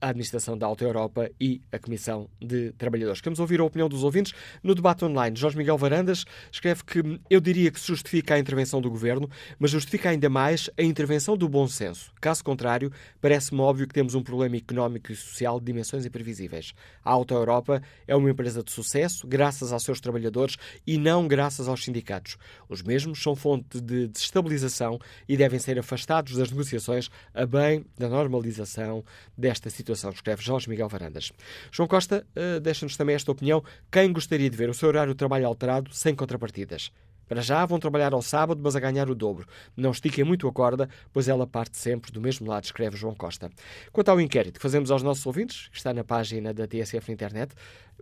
a Administração da Alta Europa e a Comissão de Trabalhadores. Queremos ouvir a opinião dos ouvintes. No debate online, Jorge Miguel Varandas escreve que eu diria que se justifica a intervenção do Governo, mas justifica ainda mais a intervenção do bom senso. Caso contrário, parece-me óbvio que temos um problema económico e social de dimensões imprevisíveis. A Alta Europa é uma empresa de sucesso graças aos seus trabalhadores e não graças aos sindicatos. Os mesmos são fonte de desestabilização e devem ser afastados das negociações a bem da normalização desta situação situação, escreve Jorge Miguel Varandas. João Costa uh, deixa-nos também esta opinião. Quem gostaria de ver o seu horário de trabalho alterado sem contrapartidas? Para já vão trabalhar ao sábado, mas a ganhar o dobro. Não estiquem muito a corda, pois ela parte sempre do mesmo lado, escreve João Costa. Quanto ao inquérito que fazemos aos nossos ouvintes, que está na página da TSF na internet,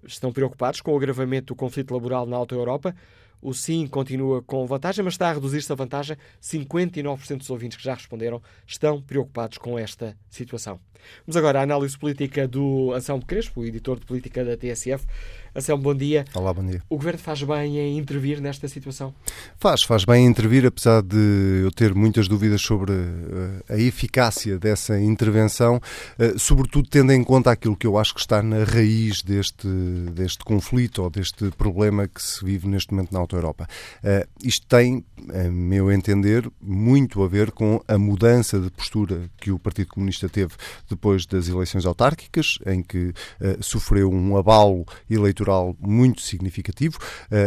estão preocupados com o agravamento do conflito laboral na Alta Europa. O sim continua com vantagem, mas está a reduzir-se a vantagem. 59% dos ouvintes que já responderam estão preocupados com esta situação. Vamos agora à análise política do Anselmo Crespo, o editor de política da TSF. Anselmo, bom dia. Olá, bom dia. O Governo faz bem em intervir nesta situação? Faz, faz bem em intervir, apesar de eu ter muitas dúvidas sobre uh, a eficácia dessa intervenção, uh, sobretudo tendo em conta aquilo que eu acho que está na raiz deste, deste conflito ou deste problema que se vive neste momento na Europa. Uh, isto tem, a meu entender, muito a ver com a mudança de postura que o Partido Comunista teve depois das eleições autárquicas, em que sofreu um abalo eleitoral muito significativo.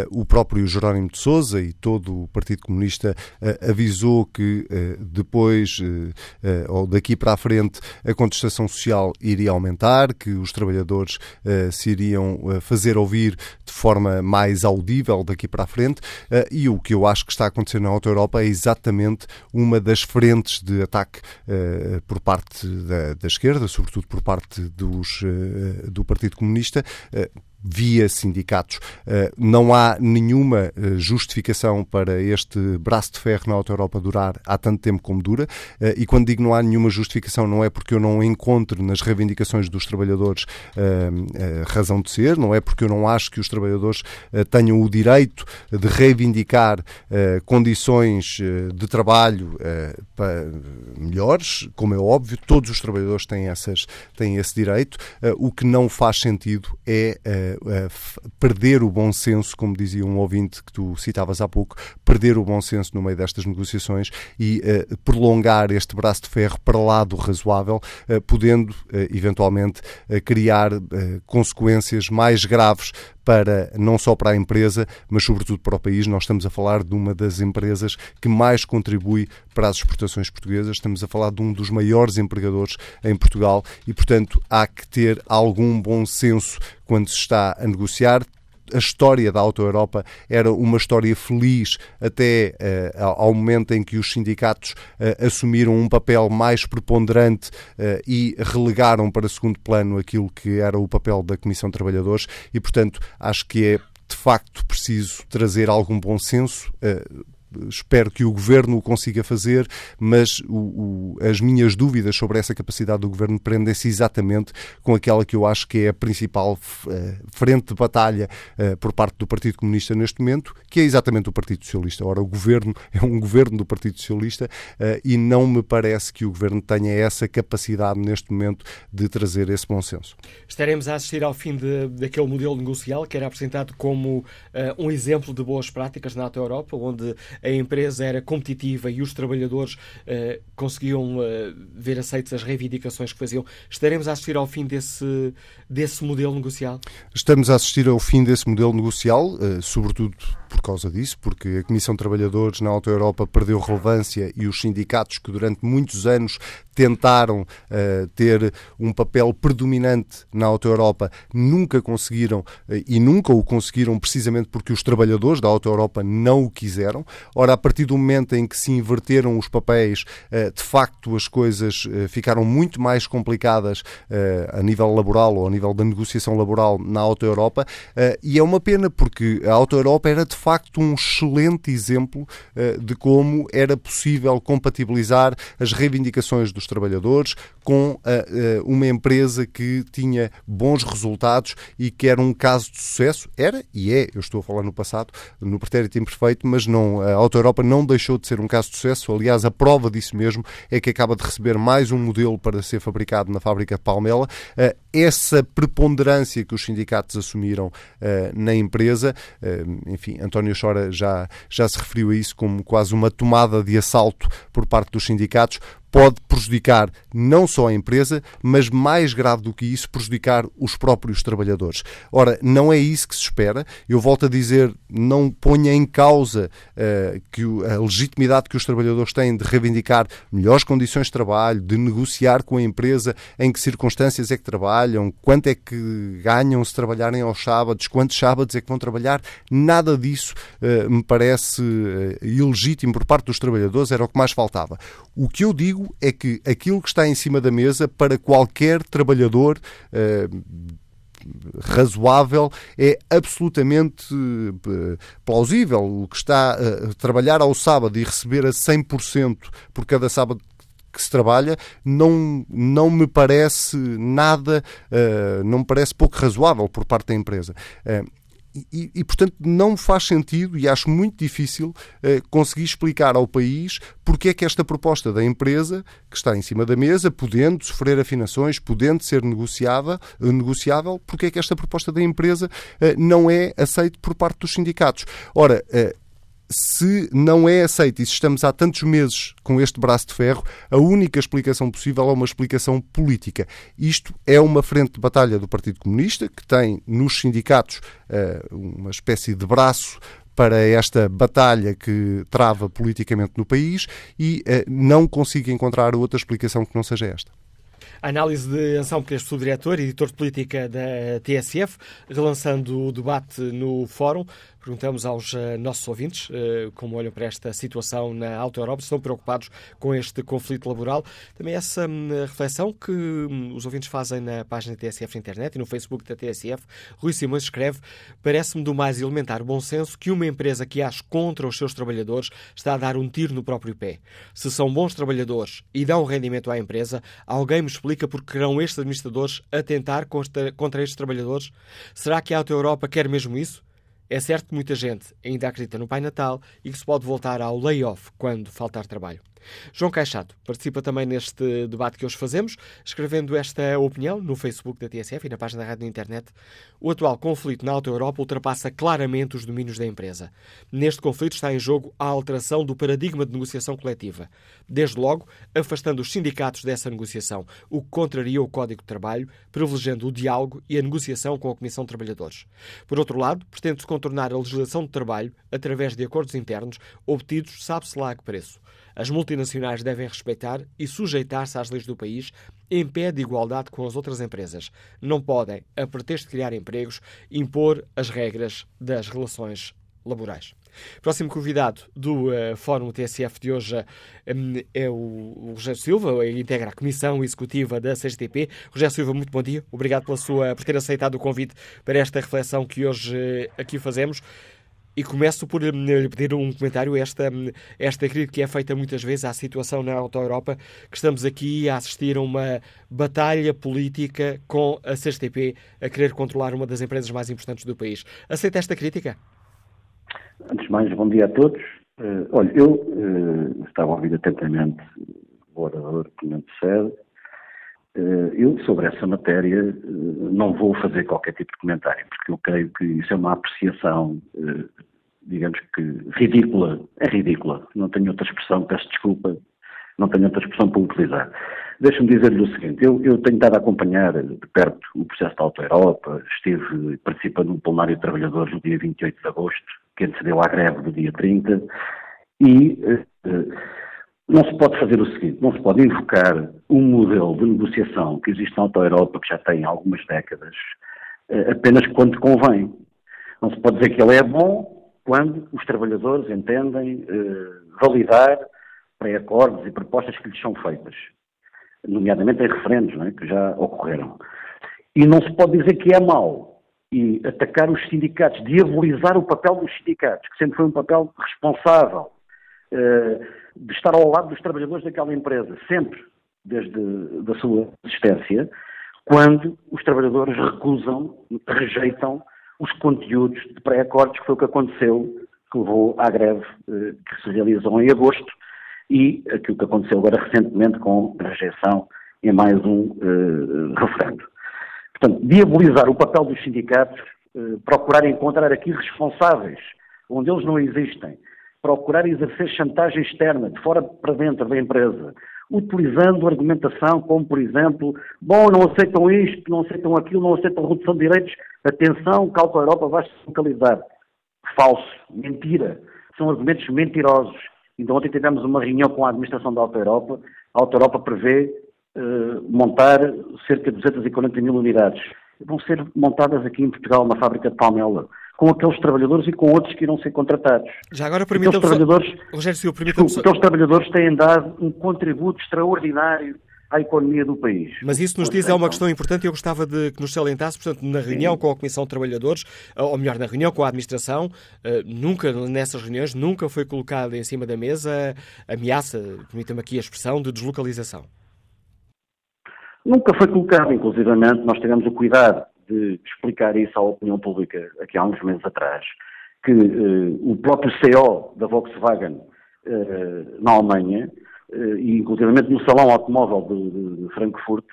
o próprio Jerónimo de Sousa e todo o Partido Comunista avisou que depois, ou daqui para a frente, a contestação social iria aumentar, que os trabalhadores se iriam fazer ouvir de forma mais audível daqui para a frente. e o que eu acho que está a acontecer na Auto Europa é exatamente uma das frentes de ataque por parte da, da esquerda, sobretudo por parte dos, do Partido Comunista, via sindicatos. Não há nenhuma justificação para este braço de ferro na Auto Europa durar há tanto tempo como dura, e quando digo não há nenhuma justificação, não é porque eu não encontro nas reivindicações dos trabalhadores razão de ser, não é porque eu não acho que os trabalhadores tenham o direito de reivindicar condições de trabalho melhores, como é óbvio, todos os trabalhadores têm, essas, têm esse direito. O que não faz sentido é perder o bom senso, como dizia um ouvinte que tu citavas há pouco, perder o bom senso no meio destas negociações e uh, prolongar este braço de ferro para lá do razoável, uh, podendo uh, eventualmente criar consequências mais graves para não só para a empresa, mas sobretudo para o país. Nós estamos a falar de uma das empresas que mais contribui para as exportações portuguesas. Estamos a falar de um dos maiores empregadores em Portugal e, portanto, há que ter algum bom senso quando se está a negociar a história da Auto Europa era uma história feliz até uh, ao momento em que os sindicatos uh, assumiram um papel mais preponderante uh, e relegaram para segundo plano aquilo que era o papel da Comissão de Trabalhadores. E, portanto, acho que é de facto preciso trazer algum bom senso espero que o Governo o consiga fazer, mas o, o, as minhas dúvidas sobre essa capacidade do Governo prendem-se exatamente com aquela que eu acho que é a principal uh, frente de batalha uh, por parte do Partido Comunista neste momento, que é exatamente o Partido Socialista. Ora, o Governo é um Governo do Partido Socialista uh, e não me parece que o Governo tenha essa capacidade neste momento de trazer esse bom senso. Estaremos a assistir ao fim de, daquele modelo negocial que era apresentado como um exemplo de boas práticas na Europa, onde a empresa era competitiva e os trabalhadores uh, conseguiam uh, ver aceitas as reivindicações que faziam. Estaremos a assistir ao fim desse, desse modelo negocial? Estamos a assistir ao fim desse modelo negocial, uh, sobretudo por causa disso, porque a Comissão de Trabalhadores na Alta Europa perdeu relevância e os sindicatos que durante muitos anos tentaram uh, ter um papel predominante na Auto Europa nunca conseguiram uh, e nunca o conseguiram precisamente porque os trabalhadores da Auto Europa não o quiseram. Ora, a partir do momento em que se inverteram os papéis, uh, de facto as coisas ficaram muito mais complicadas a nível laboral ou a nível da negociação laboral na Auto Europa e é uma pena porque a Auto Europa era de facto um excelente exemplo uh, de como era possível compatibilizar as reivindicações dos trabalhadores com uh, uh, uma empresa que tinha bons resultados e que era um caso de sucesso. Era e é, eu estou a falar no passado, no pretérito imperfeito, mas não, a Auto Europa não deixou de ser um caso de sucesso. Aliás, a prova disso mesmo é que acaba de receber mais um modelo para ser fabricado na fábrica de Palmela. essa preponderância que os sindicatos assumiram na empresa, enfim, António Chora já, já se referiu a isso como quase uma tomada de assalto por parte dos sindicatos, pode prejudicar não só a empresa, mas mais grave do que isso, prejudicar os próprios trabalhadores. Ora, não é isso que se espera. Eu volto a dizer, não ponha em causa uh, que a legitimidade que os trabalhadores têm de reivindicar melhores condições de trabalho, de negociar com a empresa em que circunstâncias é que trabalham, quanto é que ganham se trabalharem aos sábados, quantos sábados é que vão trabalhar. Nada disso uh, me parece uh, ilegítimo por parte dos trabalhadores, era o que mais faltava. O que eu digo digo é que aquilo que está em cima da mesa para qualquer trabalhador uh, razoável é absolutamente uh, plausível. O que está a trabalhar ao sábado e receber a 100% por cada sábado que se trabalha não, não me parece nada, não me parece pouco razoável por parte da empresa. E, e, portanto, não faz sentido e acho muito difícil eh, conseguir explicar ao país porque é que esta proposta da empresa, que está em cima da mesa, podendo sofrer afinações, podendo ser negociável, eh, negociável porque é que esta proposta da empresa eh, não é aceita por parte dos sindicatos. Ora, eh, se não é aceito e se estamos há tantos meses com este braço de ferro, a única explicação possível é uma explicação política. Isto é uma frente de batalha do Partido Comunista, que tem nos sindicatos uh, uma espécie de braço para esta batalha que trava politicamente no país e uh, não consigo encontrar outra explicação que não seja esta. Análise de Anselmo Crespo, diretor e editor de política da TSF, relançando o debate no fórum. Perguntamos aos uh, nossos ouvintes uh, como olham para esta situação na Alta Europa, se estão preocupados com este conflito laboral. Também essa um, reflexão que um, os ouvintes fazem na página da TSF na internet e no Facebook da TSF. Rui Simões escreve: Parece-me do mais elementar bom senso que uma empresa que age contra os seus trabalhadores está a dar um tiro no próprio pé. Se são bons trabalhadores e dão rendimento à empresa, alguém me explica porque querão estes administradores atentar contra, contra estes trabalhadores? Será que a Alta Europa quer mesmo isso? É certo que muita gente ainda acredita no Pai Natal e que se pode voltar ao layoff quando faltar trabalho. João Caixato participa também neste debate que hoje fazemos, escrevendo esta opinião no Facebook da TSF e na página da rádio na internet. O atual conflito na Alta Europa ultrapassa claramente os domínios da empresa. Neste conflito está em jogo a alteração do paradigma de negociação coletiva. Desde logo, afastando os sindicatos dessa negociação, o que contraria o Código de Trabalho, privilegiando o diálogo e a negociação com a Comissão de Trabalhadores. Por outro lado, pretende-se contornar a legislação de trabalho através de acordos internos obtidos, sabe-se lá a que preço. As multinacionais devem respeitar e sujeitar-se às leis do país em pé de igualdade com as outras empresas. Não podem, a pretexto de criar empregos, impor as regras das relações laborais. Próximo convidado do uh, Fórum TSF de hoje um, é o, Rogério Silva, ele integra a Comissão Executiva da CGTP. Rogério Silva, muito bom dia. Obrigado pela sua, por ter aceitado o convite para esta reflexão que hoje uh, aqui fazemos. E começo por lhe pedir um comentário esta, esta crítica que é feita muitas vezes à situação na Auto Europa, que estamos aqui a assistir a uma batalha política com a CSTP a querer controlar uma das empresas mais importantes do país. Aceita esta crítica? Antes de mais, bom dia a todos. Uh, olha, eu uh, estava a ouvir atentamente o orador que me antecede. Uh, eu, sobre essa matéria, não vou fazer qualquer tipo de comentário, porque eu creio que isso é uma apreciação, digamos que ridícula. É ridícula. Não tenho outra expressão, peço desculpa, não tenho outra expressão para utilizar. Deixe-me dizer-lhe o seguinte, eu, eu, tenho estado a acompanhar de perto o processo da Auto Europa, estive participando no plenário de trabalhadores no dia 28 de agosto, que antecedeu à greve do dia 30, e uh, não se pode fazer o seguinte, não se pode invocar um modelo de negociação que existe na Auto-Europa, que já tem algumas décadas, uh, apenas quando convém. Não se pode dizer que ele é bom quando os trabalhadores entendem uh, validar pré-acordos e propostas que lhes são feitas, nomeadamente em referendos, é? que já ocorreram. E não se pode dizer que é mau e atacar os sindicatos, diabolizar o papel dos sindicatos, que sempre foi um papel responsável de estar ao lado dos trabalhadores daquela empresa, sempre desde a sua existência, quando os trabalhadores recusam, rejeitam os conteúdos de pré-acordos, que foi o que aconteceu, que levou à greve uh, que se realizou em agosto, e aquilo que aconteceu agora recentemente com a rejeição em mais um uh, referendo. Portanto, diabolizar o papel dos sindicatos, eh, procurar encontrar aqui responsáveis onde eles não existem, procurar exercer chantagem externa, de fora para dentro da empresa, utilizando argumentação como, por exemplo, bom, não aceitam isto, não aceitam aquilo, não aceitam redução de direitos, atenção, que a Auto Europa vai se localizar. Falso, mentira. São argumentos mentirosos. Então ontem tivemos uma reunião com a administração da Auto Europa. A Auto Europa prevê eh, montar cerca de 240 mil unidades. Vão ser montadas aqui em Portugal, na fábrica de Palmela, com aqueles trabalhadores e com outros que irão ser contratados. Já agora permita aqueles trabalhadores, Rogério Silva, permita aqueles trabalhadores têm dado um contributo extraordinário à economia do país. Mas isso nos diz é uma questão importante e eu gostava de que nos salientasse, portanto, na reunião Sim. com a Comissão de Trabalhadores, ou melhor, na reunião com a Administração, eh, nunca, nessas reuniões, nunca foi colocada em cima da mesa a ameaça, permita-me aqui a expressão, de deslocalização. Nunca foi colocado, inclusivamente, nós tivemos o cuidado de explicar isso à opinião pública aqui há uns meses atrás, que uh, o próprio CEO da Volkswagen uh, na Alemanha, uh, e inclusivamente no Salão Automóvel de, de, Frankfurt,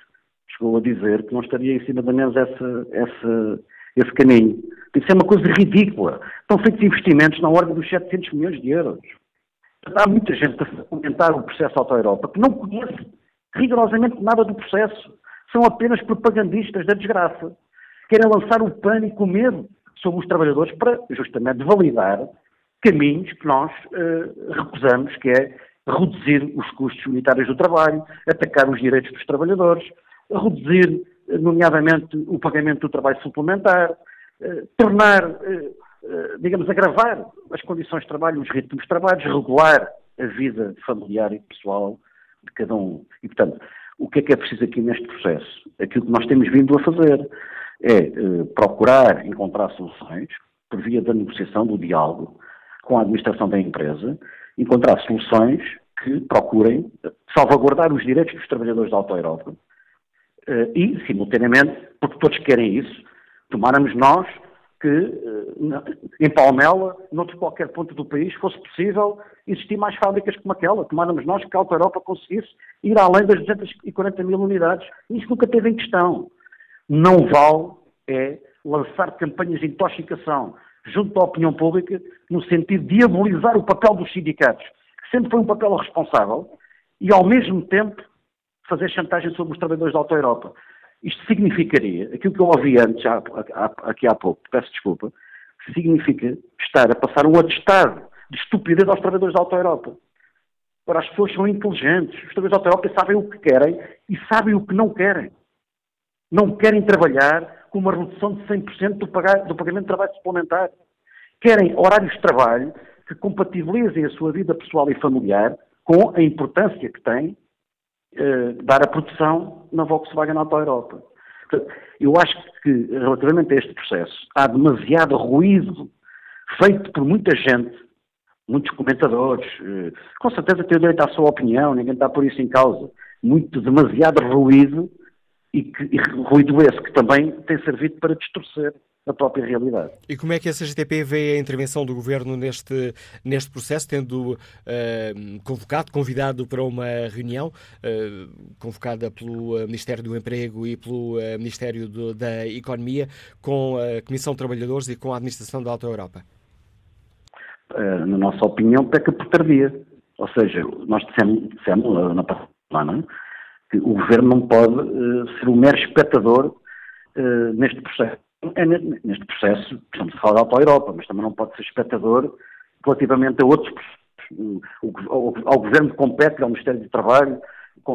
chegou a dizer que não estaria em cima da mesa essa, essa, esse caminho. Isso é uma coisa ridícula. Estão feitos investimentos na ordem dos 700 milhões de euros. Há muita gente a comentar o processo Auto Europa que não conhece rigorosamente nada do processo. São apenas propagandistas da desgraça. Querem lançar o pânico, o medo sobre os trabalhadores para justamente validar caminhos que nós uh, recusamos, que é reduzir os custos unitários do trabalho, atacar os direitos dos trabalhadores, reduzir, nomeadamente, o pagamento do trabalho suplementar, uh, tornar, uh, digamos, agravar as condições de trabalho, os ritmos de trabalho, regular a vida familiar e pessoal de cada um. E, portanto, o que é que é preciso aqui neste processo? Aquilo que nós temos vindo a fazer é eh, procurar encontrar soluções por via da negociação, do diálogo com a administração da empresa, encontrar soluções que procurem salvaguardar os direitos dos trabalhadores da Auto Europa eh, e, simultaneamente, porque todos querem isso, tomáramos nós que eh, em Palmela, noutro qualquer ponto do país, fosse possível existir mais fábricas como aquela. Tomáramos nós que a Auto Europa conseguisse ir além das 240 mil unidades. Isso nunca teve em questão. Não vale é lançar campanhas de intoxicação junto à opinião pública no sentido de diabolizar o papel dos sindicatos, que sempre foi um papel responsável, e ao mesmo tempo fazer chantagem sobre os trabalhadores da Auto Europa. Isto significaria, aquilo que eu ouvi antes, aqui há pouco, peço desculpa, significa estar a passar um atestado de estupidez aos trabalhadores da Auto Europa. Ora, as pessoas são inteligentes, os trabalhadores da Auto Europa sabem o que querem e sabem o que não querem. Não querem trabalhar com uma redução de 100% do, do pagamento de trabalho suplementar. Querem horários de trabalho que compatibilizem a sua vida pessoal e familiar com a importância que tem eh, dar a produção na Volkswagen Auto Europa. Eu acho que, relativamente a este processo, há demasiado ruído feito por muita gente, muitos comentadores, eh, com certeza tem o direito à sua opinião, ninguém está por isso em causa, muito demasiado ruído e, que, e ruído esse que também tem servido para distorcer a própria realidade. E como é que a CGTP vê a intervenção do Governo neste, neste processo, tendo uh, convocado, convidado para uma reunião, uh, convocada pelo eh, Ministério do Emprego e pelo uh, Ministério do, da Economia, com a Comissão de Trabalhadores e com a Administração da Alta Europa? na nossa opinião, peca por tardia. Ou seja, nós dissemos, dissemos na passada semana que o Governo não pode ser um mero espectador neste processo é neste processo, estamos a falar da Auto-Europa, mas também não pode ser espectador relativamente a outros processos. Ao Governo compete, ao Ministério do Trabalho,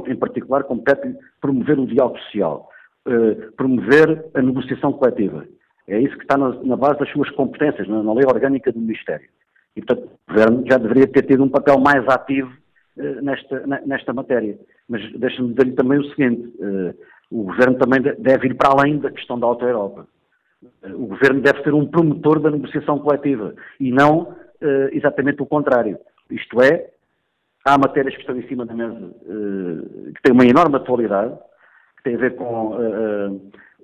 em particular, compete promover o diálogo social, eh, promover a negociação coletiva. É isso que está na, base das suas competências, na, lei orgânica do Ministério. E, portanto, o Governo já deveria ter tido um papel mais ativo nesta, nesta matéria. Mas deixa-me dizer-lhe também o seguinte, eh, o Governo também deve ir para além da questão da Auto-Europa o governo deve ser um promotor da negociação coletiva e não exatamente o contrário. Isto é, há matérias que estão em cima da mesa que têm uma enorme atualidade, que têm a ver com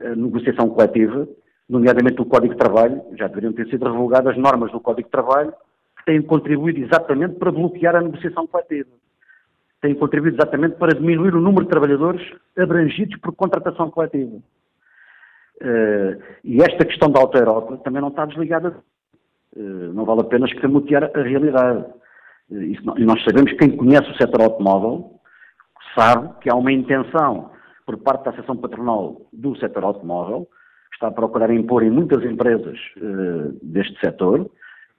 a negociação coletiva, nomeadamente o Código de Trabalho, já deveriam ter sido revogadas as normas do Código de Trabalho, que têm contribuído exatamente para bloquear a negociação coletiva. Têm contribuído exatamente para diminuir o número de trabalhadores abrangidos por contratação coletiva. Uh, e esta questão da Auto-Europa também não está desligada. Uh, não vale a pena escamotear a realidade. Uh, e nós sabemos, quem conhece o setor automóvel, sabe que há uma intenção por parte da Associação Patronal do setor automóvel, que está a procurar impor em muitas empresas deste setor,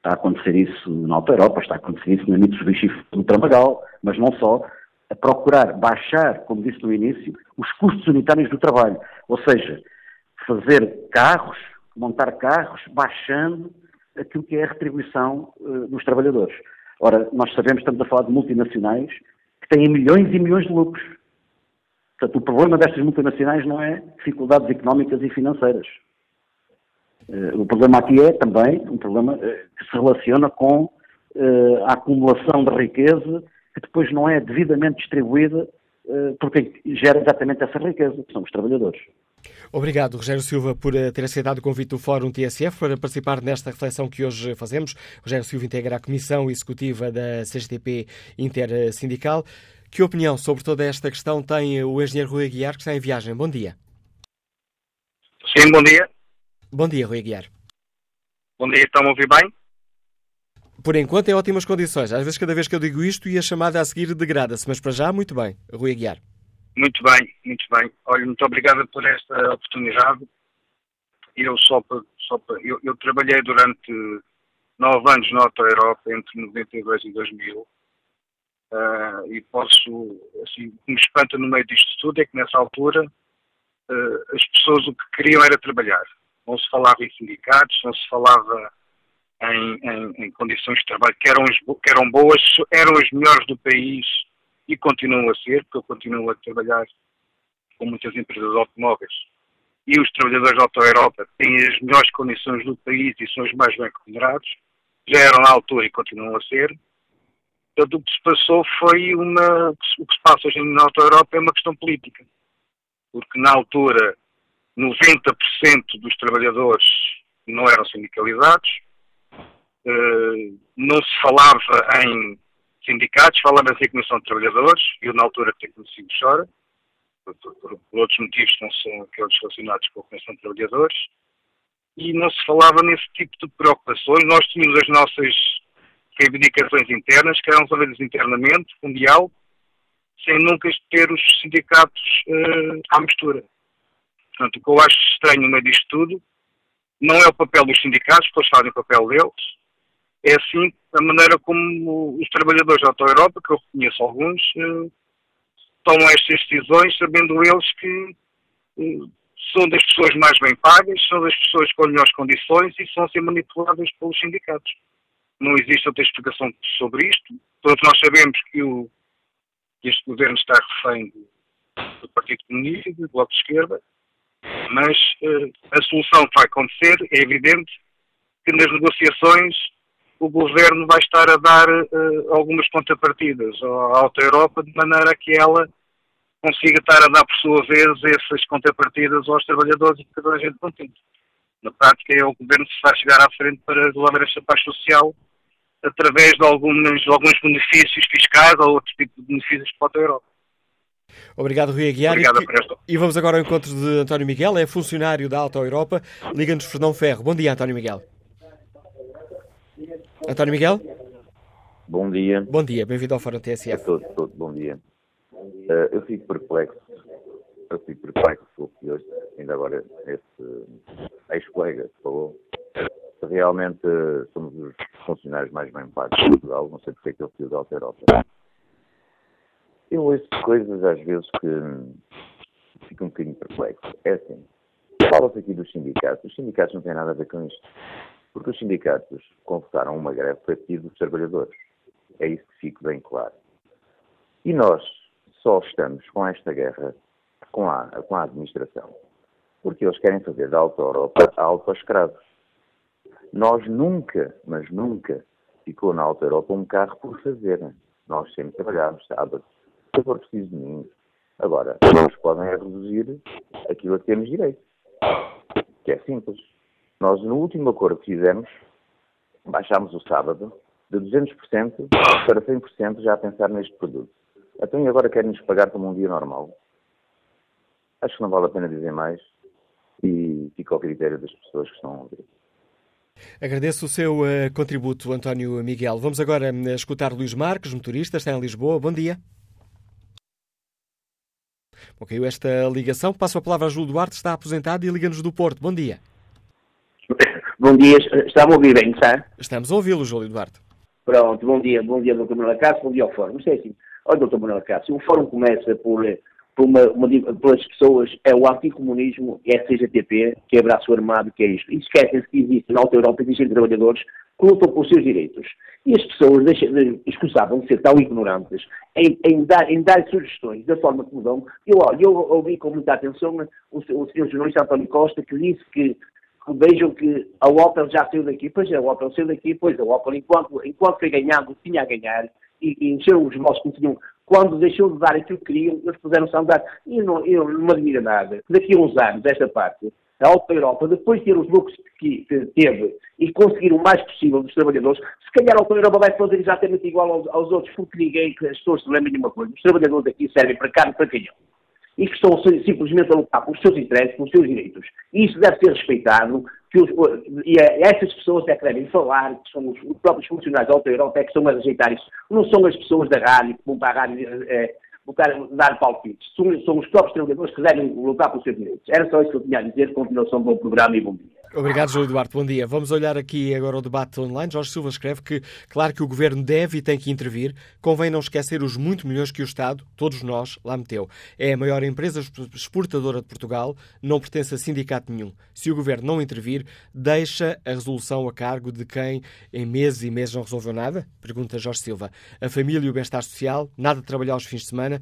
está a acontecer isso na Auto-Europa, está a acontecer isso na Mitsubishi no Tramagal, mas não só, a procurar baixar, como disse no início, os custos unitários do trabalho. Ou seja, fazer carros, montar carros, baixando aquilo que é a retribuição uh, dos trabalhadores. Ora, nós sabemos, estamos a falar de multinacionais que têm milhões e milhões de lucros. Portanto, o problema destas multinacionais não é dificuldades económicas e financeiras. Uh, o problema aqui é também um problema uh, que se relaciona com a acumulação de riqueza que depois não é devidamente distribuída por quem gera exatamente essa riqueza, que são os trabalhadores. Obrigado, Rogério Silva, por eh, ter aceitado o convite do Fórum TSF para participar nesta reflexão que hoje fazemos. Rogério Silva integra a Comissão Executiva da CGTP Intersindical. Que opinião sobre toda esta questão tem o engenheiro Rui Aguiar, que está em viagem? Bom dia. Sim, bom dia. Bom dia, Rui Aguiar. Bom dia, estão a ouvir bem? Por enquanto, em ótimas condições. Às vezes, cada vez que eu digo isto, e a chamada a seguir degrada-se, mas para já, muito bem. Rui Aguiar. Muito bem, muito bem. Olha, muito obrigado por esta oportunidade. Eu só, só eu, eu, trabalhei durante nove anos na Auto Europa, entre 92 e 2000, uh, ah, e posso, assim, o que me espanta no meio disto tudo é que nessa altura uh, as pessoas o que queriam era trabalhar. Não se falava em sindicatos, não se falava em, em, em condições de trabalho que eram, que eram boas, eram as melhores do país e continuam a ser, porque eu continuo a trabalhar com muitas empresas automóveis e os trabalhadores da Auto Europa têm as melhores condições do país e são os mais bem remunerados, já eram na altura e continuam a ser. Portanto, o que se passou foi uma. O que se passa hoje na Auto Europa é uma questão política. Porque na altura 90% dos trabalhadores não eram sindicalizados, eh, não se falava em sindicatos, falava-se em Comissão de Trabalhadores, eu na altura até conheci chora, por, por, por, outros motivos que não são aqueles relacionados com a Comissão de Trabalhadores, e não se falava nesse tipo de preocupações. Nós tínhamos as nossas reivindicações internas, que eram resolvidas internamente, mundial, sem nunca ter os sindicatos uh, à mistura. Portanto, o que eu acho estranho no meio disto tudo não é o papel dos sindicatos, porque eles fazem o papel deles, é assim a maneira como os trabalhadores da Auto Europa, que eu reconheço alguns, eh, tomam estas decisões, sabendo eles que eh, são das pessoas mais bem pagas, são das pessoas com melhores condições e são a ser manipuladas pelos sindicatos. Não existe outra explicação sobre isto. Todos nós sabemos que o, este governo está refém do, do Partido Comunista e do Bloco de Esquerda, mas uh, a solução que vai acontecer é evidente que nas negociações o governo vai estar a dar uh, algumas contrapartidas à Alta Europa de maneira que ela consiga estar a dar por sua vez essas contrapartidas aos trabalhadores e que toda a gente contente. Na prática é o governo que se vai chegar à frente para resolver esta paz social através de alguns, alguns benefícios fiscais ou outro tipo de benefícios para a Europa. Obrigado, Rui Aguiar. E, e vamos agora ao encontro de António Miguel, é funcionário da Alta Europa. Liga-nos Fernão Ferro. Bom dia, António Miguel. António Miguel? Bom dia. Bom dia, bem-vindo ao Fórum TSF. A todos, todos, bom dia. Uh, eu fico perplexo, eu fico perplexo com o que hoje, ainda agora, esse ex-colega falou. Realmente somos os funcionários mais bem pagos de Portugal, não sei porque é que ele fez Alta Europa. Eu ouço coisas às vezes que fico um bocadinho perplexo. É assim, fala-se aqui dos sindicatos. Os sindicatos não têm nada a ver com isto. Porque os sindicatos convocaram uma greve para pedido dos trabalhadores. É isso que fica bem claro. E nós só estamos com esta guerra com a, com a administração. Porque eles querem fazer da Alta Europa a Alta Escravos. Nós nunca, mas nunca, ficou na Alta Europa um carro por fazer. Nós sempre trabalhámos sábados, se for preciso de mim. Agora, eles podem reduzir aquilo a que temos direito. Que é simples. Nós, no último acordo que fizemos, baixámos o sábado de 200% para 100% já a pensar neste produto. Então, e agora querem-nos pagar como um dia normal? Acho que não vale a pena dizer mais e fica ao critério das pessoas que estão a ouvir. Agradeço o seu uh, contributo, António Miguel. Vamos agora uh, escutar Luís Marques, motorista, está em Lisboa. Bom dia. Caiu esta ligação. Passo a palavra a Júlio Duarte, está aposentado e liga-nos do Porto. Bom dia. Bom dia, está-me a ouvir bem, está? Estamos a ouvi-lo, Júlio Duarte. Pronto, bom dia, bom dia, Dr. Manuel Cássio, bom dia ao Fórum. Isto é assim, olha, Dr. Manuel Cássio, o Fórum começa por, por uma, uma, pelas pessoas, é o anticomunismo, é a CGTP, que é braço armado, que é isto. E esquecem-se que existe, na Alta Europa, existem trabalhadores que lutam pelos seus direitos. E as pessoas excusavam de ser tão ignorantes em, em, dar, em dar sugestões da forma que mudam. Eu, eu ouvi com muita atenção o, o senhor jornalista António Costa, que disse que vejam que a Opel já saiu daqui, pois a Opel saiu daqui, pois a Opel, enquanto, enquanto foi ganhando, tinha a ganhar, e, e encheram os bolsos que tinham. Quando deixou de dar aquilo que queriam, eles puseram-se a andar. E não, eu não me admira nada. Daqui a uns anos, desta parte, a Alta Europa, depois de ter os lucros que, teve e conseguir o mais possível dos trabalhadores, se calhar a Alta Europa vai fazer exatamente igual aos, aos outros, porque ninguém, as pessoas se lembrem de uma coisa. Os trabalhadores aqui servem para carne para canhão e que estão simplesmente a lutar pelos seus interesses, pelos seus direitos. E isso deve ser respeitado, que os, e é, essas pessoas é que devem falar, que são os, os próprios funcionários da Alta Europa, é que estão a rejeitar isso. Não são as pessoas da rádio que vão para a rádio é, dar palpites. São, são os próprios trabalhadores que devem lutar pelos seus direitos. Era só isso que eu tinha a dizer. Continuação, bom programa e bom dia. Obrigado, João Eduardo. Bom dia. Vamos olhar aqui agora o debate online. Jorge Silva escreve que, claro que o Governo deve e tem que intervir, convém não esquecer os muito milhões que o Estado, todos nós, lá meteu. É a maior empresa exportadora de Portugal, não pertence a sindicato nenhum. Se o Governo não intervir, deixa a resolução a cargo de quem em meses e meses não resolveu nada? Pergunta Jorge Silva. A família e o bem-estar social, nada de trabalhar aos fins de semana.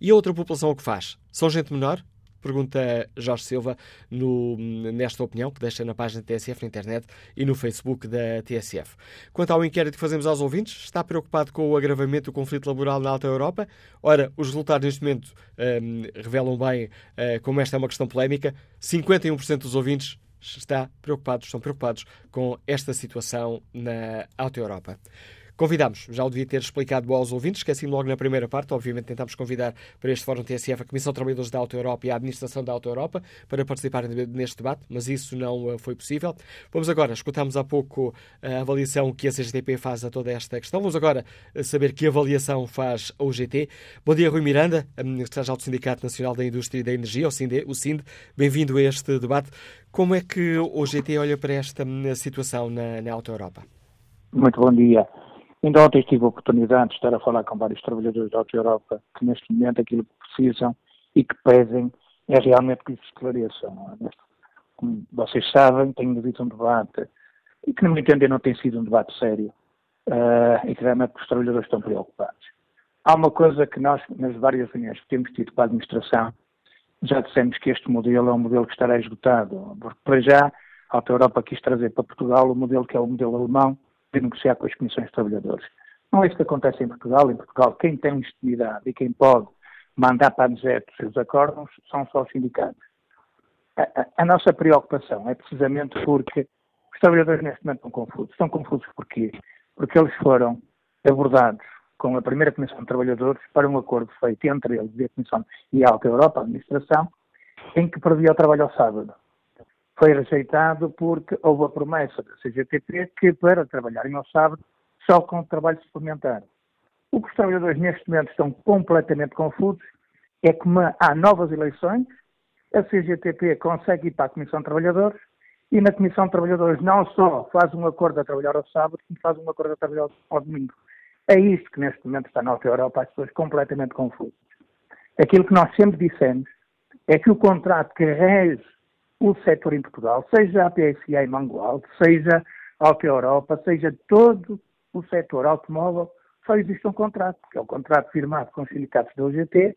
E a outra população o que faz? São gente menor? Pergunta Jorge Silva no, nesta opinião que deixa na página da TSF na internet e no Facebook da TSF. Quanto ao inquérito que fazemos aos ouvintes, está preocupado com o agravamento do conflito laboral na Alta Europa? Ora, os resultados neste momento um, revelam bem uh, como esta é uma questão polémica. 51% dos ouvintes está preocupados, estão preocupados com esta situação na Alta Europa. Convidámos, já o devia ter explicado aos ouvintes, esqueci-me logo na primeira parte, obviamente tentámos convidar para este Fórum TSF a Comissão de Trabalhadores da Auto Europa e a Administração da Auto Europa para participarem neste debate, mas isso não eh, foi possível. Vamos agora, escutámos há pouco a avaliação que a CGTP faz a toda esta questão, vamos agora eh, saber que avaliação faz a UGT. Bom dia, Rui Miranda, secretário do Sindicato Nacional da Indústria e da Energia, o SIND, o bem-vindo a este debate. Como é que o UGT olha para esta hum, situação na, na Auto Europa? Muito bom dia. Ainda ontem tive a oportunidade de estar a falar com vários trabalhadores da Auto Europa que neste momento aquilo que precisam e que pedem é realmente que lhes esclareçam. É? Como vocês sabem, tem havido um debate e que, no meu entender, não tem sido um debate sério uh, e que realmente os trabalhadores estão preocupados. Há uma coisa que nós, nas várias reuniões que temos tido com a administração, já dissemos que este modelo é um modelo que estará esgotado, porque para já A Alta Europa quis trazer para Portugal o modelo que é o modelo alemão de negociar com as comissões de trabalhadores. Não é isso que acontece em Portugal. Em Portugal, quem tem legitimidade e quem pode mandar para a deserto os seus acordos são só os sindicatos. A, a, a, nossa preocupação é precisamente porque os trabalhadores neste momento estão confusos. Estão confusos porquê? Porque eles foram abordados com a primeira Comissão de Trabalhadores para um acordo feito entre eles e a Comissão e a Alta Europa, a Administração, em que previa o trabalho ao sábado. Foi rejeitado porque houve a promessa da CGTP que para trabalharem ao sábado só com trabalho suplementar. O que os trabalhadores neste momento estão completamente confusos é que há novas eleições, a CGTP consegue ir para a Comissão de Trabalhadores e na Comissão de Trabalhadores não só faz um acordo a trabalhar ao sábado, como faz um acordo a trabalhar ao domingo. É isto que neste momento está na Alta Europa, as pessoas completamente confusas. Aquilo que nós sempre dissemos é que o contrato que rege o setor em Portugal, seja a PSA em Mangualde, seja a Alta Europa, seja todo o setor automóvel, só existe um contrato, que é o contrato firmado com os sindicatos da UGT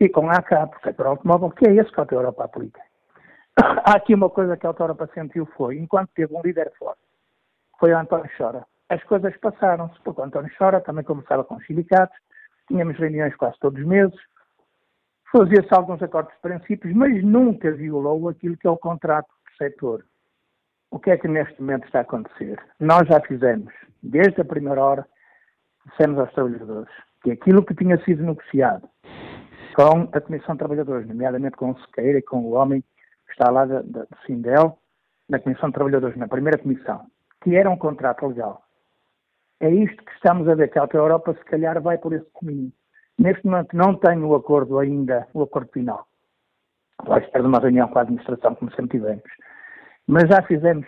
e com a ACAP, o setor automóvel, que é esse que a Alta Europa aplica. Há aqui uma coisa que a Alta Europa sentiu foi, enquanto teve um líder forte, foi o António Chora, as coisas passaram-se, porque o António Chora também começava com os sindicatos, tínhamos reuniões quase todos os meses, fazia-se alguns acordos de princípios, mas nunca violou aquilo que é o contrato de setor. O que é que neste momento está a acontecer? Nós já fizemos, desde a primeira hora, dissemos aos trabalhadores que aquilo que tinha sido negociado com a Comissão de Trabalhadores, nomeadamente com o Sequeira e com o homem que está lá do Sindel, na Comissão de Trabalhadores, na primeira comissão, que era um contrato legal. É isto que estamos a ver, que a Europa se calhar vai por esse caminho. Neste momento não tenho o acordo ainda, o acordo final. Estou espera de uma reunião com a administração, como sempre tivemos. Mas já fizemos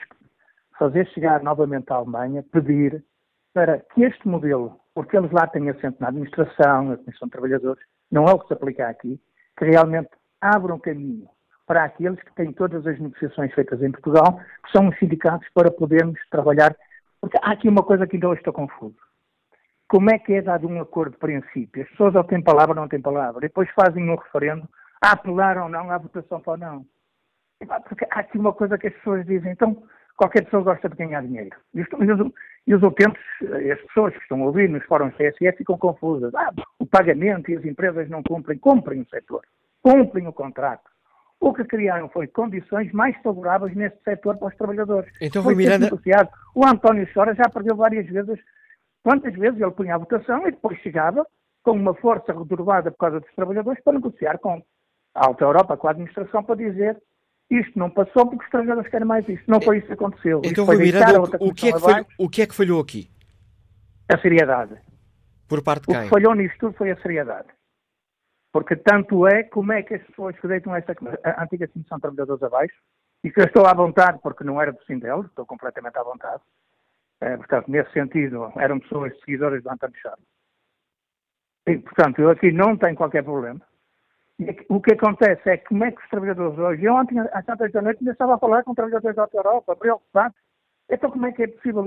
fazer chegar novamente à Alemanha, pedir para que este modelo, porque eles lá têm assento na administração, na Comissão de Trabalhadores, não é o que se aplica aqui, que realmente abram caminho para aqueles que têm todas as negociações feitas em Portugal, que são os sindicatos, para podermos trabalhar. Porque há aqui uma coisa que ainda hoje estou confuso como é que é dado um acordo de princípio? As pessoas ou têm palavra ou não têm palavra. Depois fazem um referendo a apelar ou não à votação para ou não. Porque há aqui uma coisa que as pessoas dizem, então qualquer pessoa gosta de ganhar dinheiro. E os, e os utentes, as pessoas que estão a ouvir nos fóruns CSE ficam confusas. Ah, o pagamento e as empresas não cumprem. Cumprem o setor. Cumprem o contrato. O que criaram foi condições mais favoráveis neste setor para os trabalhadores. Então, foi Miranda... negociado. O António Chora já perdeu várias vezes Quantas vezes ele punha a votação e depois chegava com uma força redobrada por causa dos trabalhadores para negociar com a Alta Europa, com a administração, para dizer isto não passou porque os trabalhadores querem mais isto. Não foi isso que aconteceu. Então, Rui Miranda, o, que é que falhou, o que é que falhou aqui? A seriedade. Por parte de quem? O que falhou nisto tudo foi a seriedade. Porque tanto é como é que as pessoas que deitam esta a antiga Comissão de Trabalhadores abaixo, e que eu estou à vontade porque não era do Sindel, estou completamente à vontade, é, portanto, nesse sentido, eram pessoas seguidoras do António Chaves. E, portanto, eu aqui não tenho qualquer problema. E o que acontece é como é que os trabalhadores hoje, eu ontem, às tantas da noite, estava a falar com trabalhadores da Europa, preocupados. Então, como é que é possível?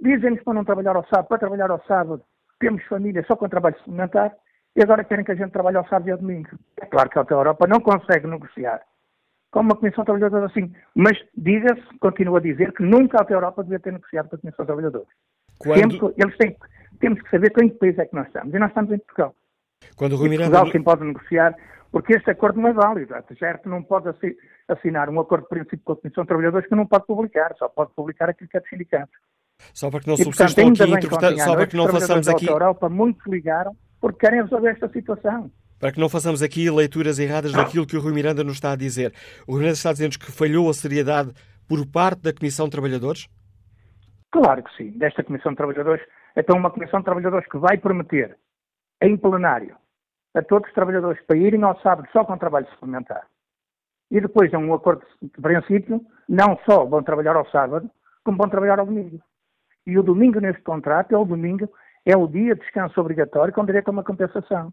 Dizem-nos para não trabalhar ao sábado, para trabalhar ao sábado, temos família só com trabalho suplementar, e agora querem que a gente trabalhe ao sábado e ao domingo. É claro que a Europa não consegue negociar como uma Comissão de Trabalhadores assim. Mas diga-se, continua a dizer, que nunca a Europa devia ter negociado com a Comissão de Trabalhadores. Quando... Sempre, eles têm, temos que saber em que país é que nós estamos. E nós estamos em Portugal. Quando o Rui Miranda... Portugal quem pode negociar, porque este acordo não é válido. certo não pode assinar um acordo de princípio com a Comissão de Trabalhadores que não pode publicar, só pode publicar aquilo que é do sindicato. Só para que não subsistam aqui, interpretar, só para que não façamos aqui... A Europa muitos ligaram porque querem resolver esta situação para que não façamos aqui leituras erradas daquilo que o Rui Miranda nos está a dizer. O Rui Miranda está dizer que falhou a seriedade por parte da Comissão de Trabalhadores? Claro que sim, desta Comissão de Trabalhadores. Então, uma Comissão de Trabalhadores que vai prometer em plenário a todos os trabalhadores para irem ao sábado só com trabalho suplementar. E depois é um acordo de princípio, não só vão trabalhar ao sábado, como vão trabalhar ao domingo. E o domingo neste contrato é o domingo, é o dia de descanso obrigatório com direito a uma compensação.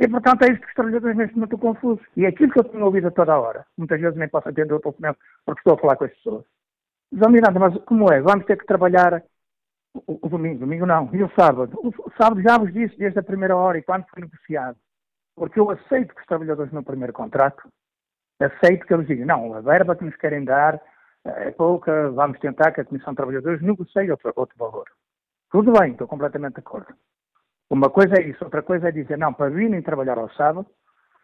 E, portanto, é isto que os trabalhadores neste momento estão confusos. E é aquilo que eu tenho ouvido a toda a hora, muitas vezes nem posso atender o telefonema porque estou a falar com as pessoas. Oh, Miranda, mas como é? Vamos ter que trabalhar o, o domingo, domingo não, e o sábado? O, o, sábado já vos disse desde a primeira hora e quando foi negociado. Porque eu aceito que os trabalhadores no primeiro contrato, aceito que eles digam, não, a verba que nos querem dar é pouca, vamos tentar que a Comissão de Trabalhadores negocie outro, outro valor. Tudo bem, estou completamente de acordo. Uma coisa é isso, outra coisa é dizer, não, para virem trabalhar ao sábado,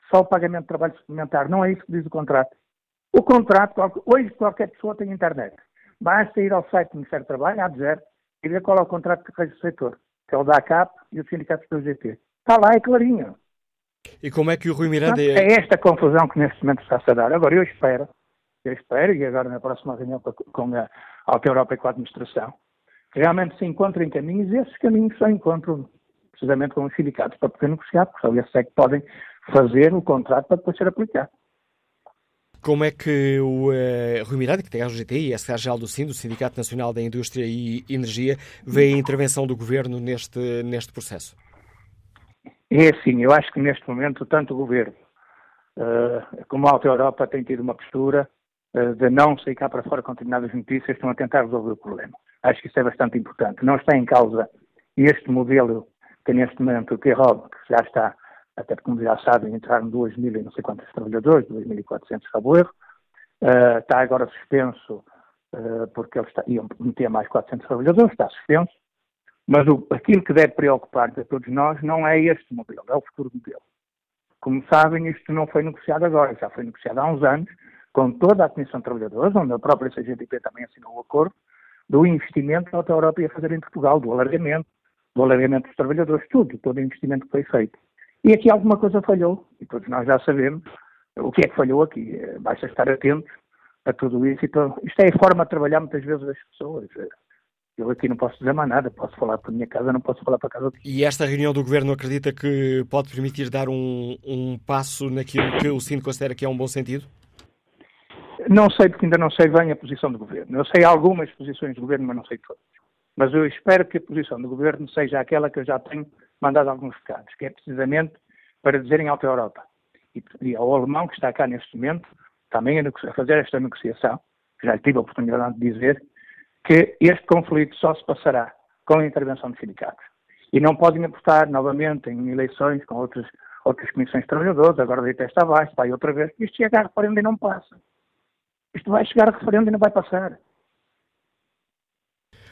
só o pagamento de trabalho suplementar. Não é isso que diz o contrato. O contrato, hoje qualquer pessoa tem internet. Basta ir ao site do Ministério do Trabalho, a dizer, e ver qual é o contrato que rege o setor, que é o da ACAP e o Sindicato do GT. Está lá, é clarinho. E como é que o Rui Miranda... É... é esta confusão que neste momento está-se a dar. Agora, eu espero, eu espero, e agora na próxima reunião com a Alta Europa e com a administração, que realmente se encontrem caminhos e esses caminhos só encontram precisamente com os sindicatos para poder negociar, porque só esses é que podem fazer o contrato para depois ser aplicado. Como é que o uh, Rui Miranda, que tem a UGT e a Secretária-Geral do SIN, do Sindicato Nacional da Indústria e Energia, vê a intervenção do Governo neste, neste processo? É assim, eu acho que neste momento tanto o Governo uh, como a Alta Europa têm tido uma postura uh, de não sair cá para fora com determinadas notícias, estão a tentar resolver o problema. Acho que isso é bastante importante. Não está em causa este modelo que neste momento o T-Rob, que já está até como já sabem, entraram 2 mil e não sei quantos trabalhadores, 2.400 salvo erro. Uh, está agora suspenso, uh, porque eles iam meter mais 400 trabalhadores, está suspenso. Mas o, aquilo que deve preocupar a todos nós não é este modelo, é o futuro modelo. Como sabem, isto não foi negociado agora, já foi negociado há uns anos, com toda a Comissão de Trabalhadores, onde a própria CGTP também assinou o acordo, do investimento que a Europa ia fazer em Portugal, do alargamento, do alargamento dos trabalhadores, tudo, todo o investimento que foi feito. E aqui alguma coisa falhou, e todos nós já sabemos o que é que falhou aqui. Basta estar atentos a tudo isso. Então, isto é a forma de trabalhar muitas vezes das pessoas. Eu aqui não posso dizer mais nada, posso falar para a minha casa, não posso falar para a casa de E esta reunião do Governo acredita que pode permitir dar um, um passo naquilo que o Sino considera que é um bom sentido? Não sei, porque ainda não sei bem a posição do Governo. Eu sei algumas posições do Governo, mas não sei todas. Mas eu espero que a posição do Governo seja aquela que eu já tenho mandado alguns recados, que é precisamente para dizerem à Europa e, ao alemão que está cá neste momento, também a, fazer esta negociação, já tive a oportunidade de dizer, que este conflito só se passará com a intervenção dos sindicatos. E não podem apostar novamente em eleições com outras, outras comissões de trabalhadores, agora deita esta abaixo, vai outra vez. Isto chega a referendo e não passa. Isto vai chegar a referendo e não vai passar.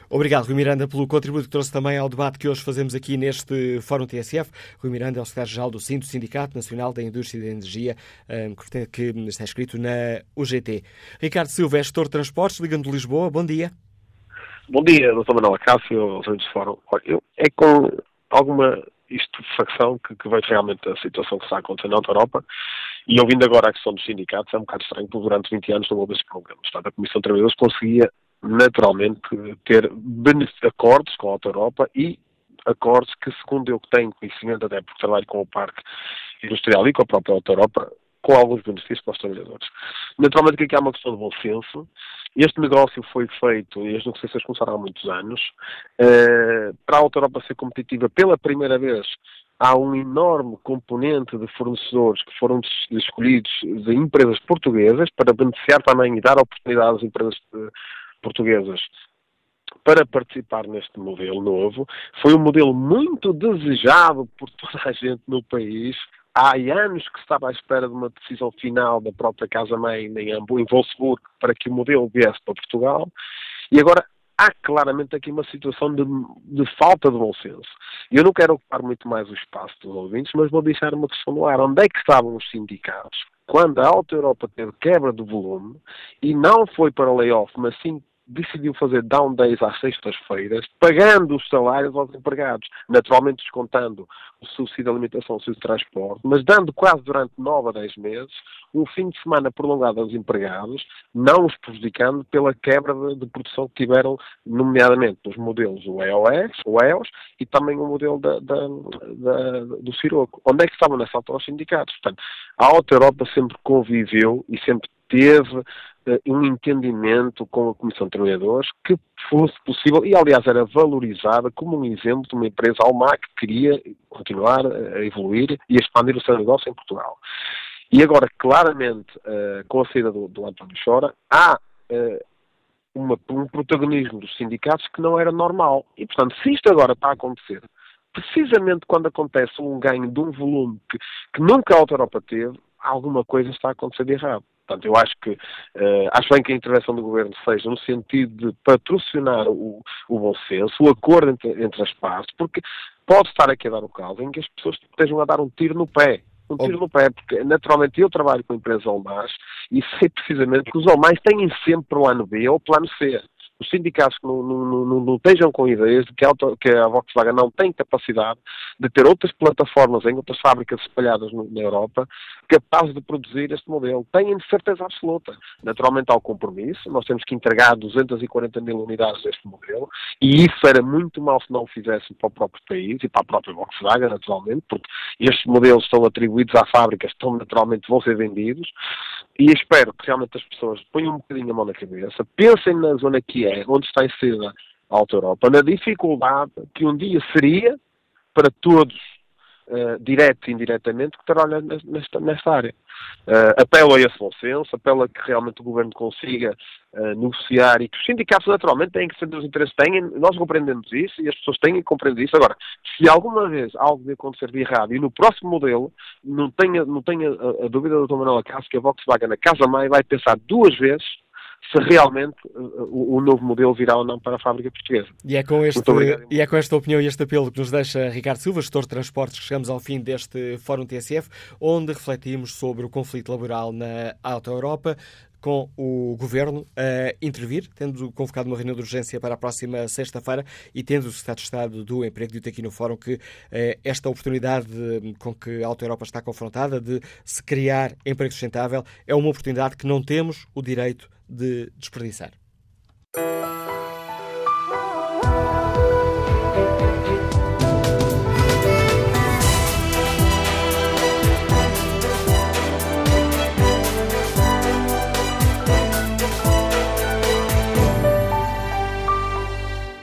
Obrigado, Rui Miranda, pelo contributo que trouxe também ao debate que hoje fazemos aqui neste Fórum TSF. Rui Miranda é o secretário-geral do SINDO, Sindicato Nacional da Indústria da Energia, que está escrito na UGT. Ricardo Silva, é gestor de transportes, ligando de Lisboa. Bom dia. Bom dia, Dr. Manuel Acácio, do Fórum. Eu, é com alguma estupefacção que, que vejo realmente a situação que está acontecendo na Europa e ouvindo agora a questão dos sindicatos, é um bocado estranho porque durante 20 anos não houve esse problema. Portanto, a Comissão de Trabalhadores conseguia naturalmente ter acordos com a Alta Europa e acordos que, segundo eu que tenho conhecimento, até porque trabalho com o Parque Industrial e com a própria Alta Europa, com alguns benefícios para os trabalhadores. Naturalmente aqui há uma questão de bom senso. Este negócio foi feito, e as negociações começaram há muitos anos, eh, para a Alta Europa ser competitiva pela primeira vez há um enorme componente de fornecedores que foram escolhidos de empresas portuguesas para beneficiar também e dar oportunidade às empresas portuguesas para participar neste modelo novo. Foi um modelo muito desejado por toda a gente no país. Há anos que estava à espera de uma decisão final da própria Casa-Mãe em, em Wolfsburg para que o modelo viesse para Portugal. E agora há claramente aqui uma situação de, de, falta de bom senso. Eu não quero ocupar muito mais o espaço dos ouvintes, mas vou deixar uma questão no ar. Onde é que estavam os sindicatos quando a Alta Europa teve quebra do volume e não foi para layoff, mas sim decidiu fazer down days às sextas-feiras, pagando os salários aos empregados, naturalmente descontando o subsídio de alimentação, o subsídio de transporte, mas dando quase durante nove a dez meses um fim de semana prolongado aos empregados, não os prejudicando pela quebra de, produção que tiveram, nomeadamente nos modelos o EOS, o EOS e também o modelo da, da, da, do Siroco. Onde é que estavam nessa altura os sindicatos? Portanto, a Alta Europa sempre conviveu e sempre teve uh, um entendimento com a Comissão de Trabalhadores que fosse possível, e aliás era valorizada como um exemplo de uma empresa alemã que queria continuar a evoluir e a expandir o seu negócio em Portugal. E agora, claramente, uh, com a saída do, do António Chora, há uma, um protagonismo dos sindicatos que não era normal. E, portanto, se isto agora está a acontecer, precisamente quando acontece um ganho de um volume que, que nunca a Europa teve, alguma coisa está a acontecer de errado. Portanto, eu acho que uh, acho bem que a intervenção do governo seja no sentido de patrocinar o, o bom senso, o acordo entre, entre as partes, porque pode estar aqui a dar o caso em que as pessoas estejam a dar um tiro no pé. Um tiro no pé, porque naturalmente eu trabalho com empresas alemãs e sei precisamente que os alemães têm sempre plano B ou plano C os sindicatos que não, não, não, não estejam com ideias de que a, auto, que a, Volkswagen não tem capacidade de ter outras plataformas em outras fábricas espalhadas no, na Europa capazes de produzir este modelo. Têm certeza absoluta. Naturalmente há o compromisso, nós temos que entregar 240 mil unidades deste modelo e isso era muito mal se não o fizessem para o próprio país e para a própria Volkswagen, naturalmente, porque estes modelos estão atribuídos à fábrica, estão naturalmente, vão ser vendidos e espero que realmente as pessoas ponham um bocadinho a mão na cabeça, pensem na zona que é, onde está inserida a Alta Europa, na dificuldade que um dia seria para todos, uh, direto e indiretamente, que trabalham nesta, nesta área. Uh, apelo a esse bom senso, apelo a que realmente o governo consiga uh, negociar e que os sindicatos naturalmente têm que defender os interesses, têm, nós compreendemos isso e as pessoas têm que compreender isso. Agora, se alguma vez algo de acontecer de errado e no próximo modelo, não tenha, não tenha a, a dúvida do Dr. Manuel Acácio que a Volkswagen na Casa Mãe vai pensar duas vezes se realmente o, o, novo modelo virá ou não para a fábrica portuguesa. E é, com este, e é com esta opinião e este apelo que nos deixa Ricardo Silva, gestor de transportes, que chegamos ao fim deste Fórum TSF, onde refletimos sobre o conflito laboral na Alta Europa, com o Governo a intervir, tendo convocado uma reunião de urgência para a próxima sexta-feira e tendo o Secretário de Estado do Emprego dito aqui no Fórum que eh, esta oportunidade com que a Alta Europa está confrontada de se criar emprego sustentável é uma oportunidade que não temos o direito de desperdiçar.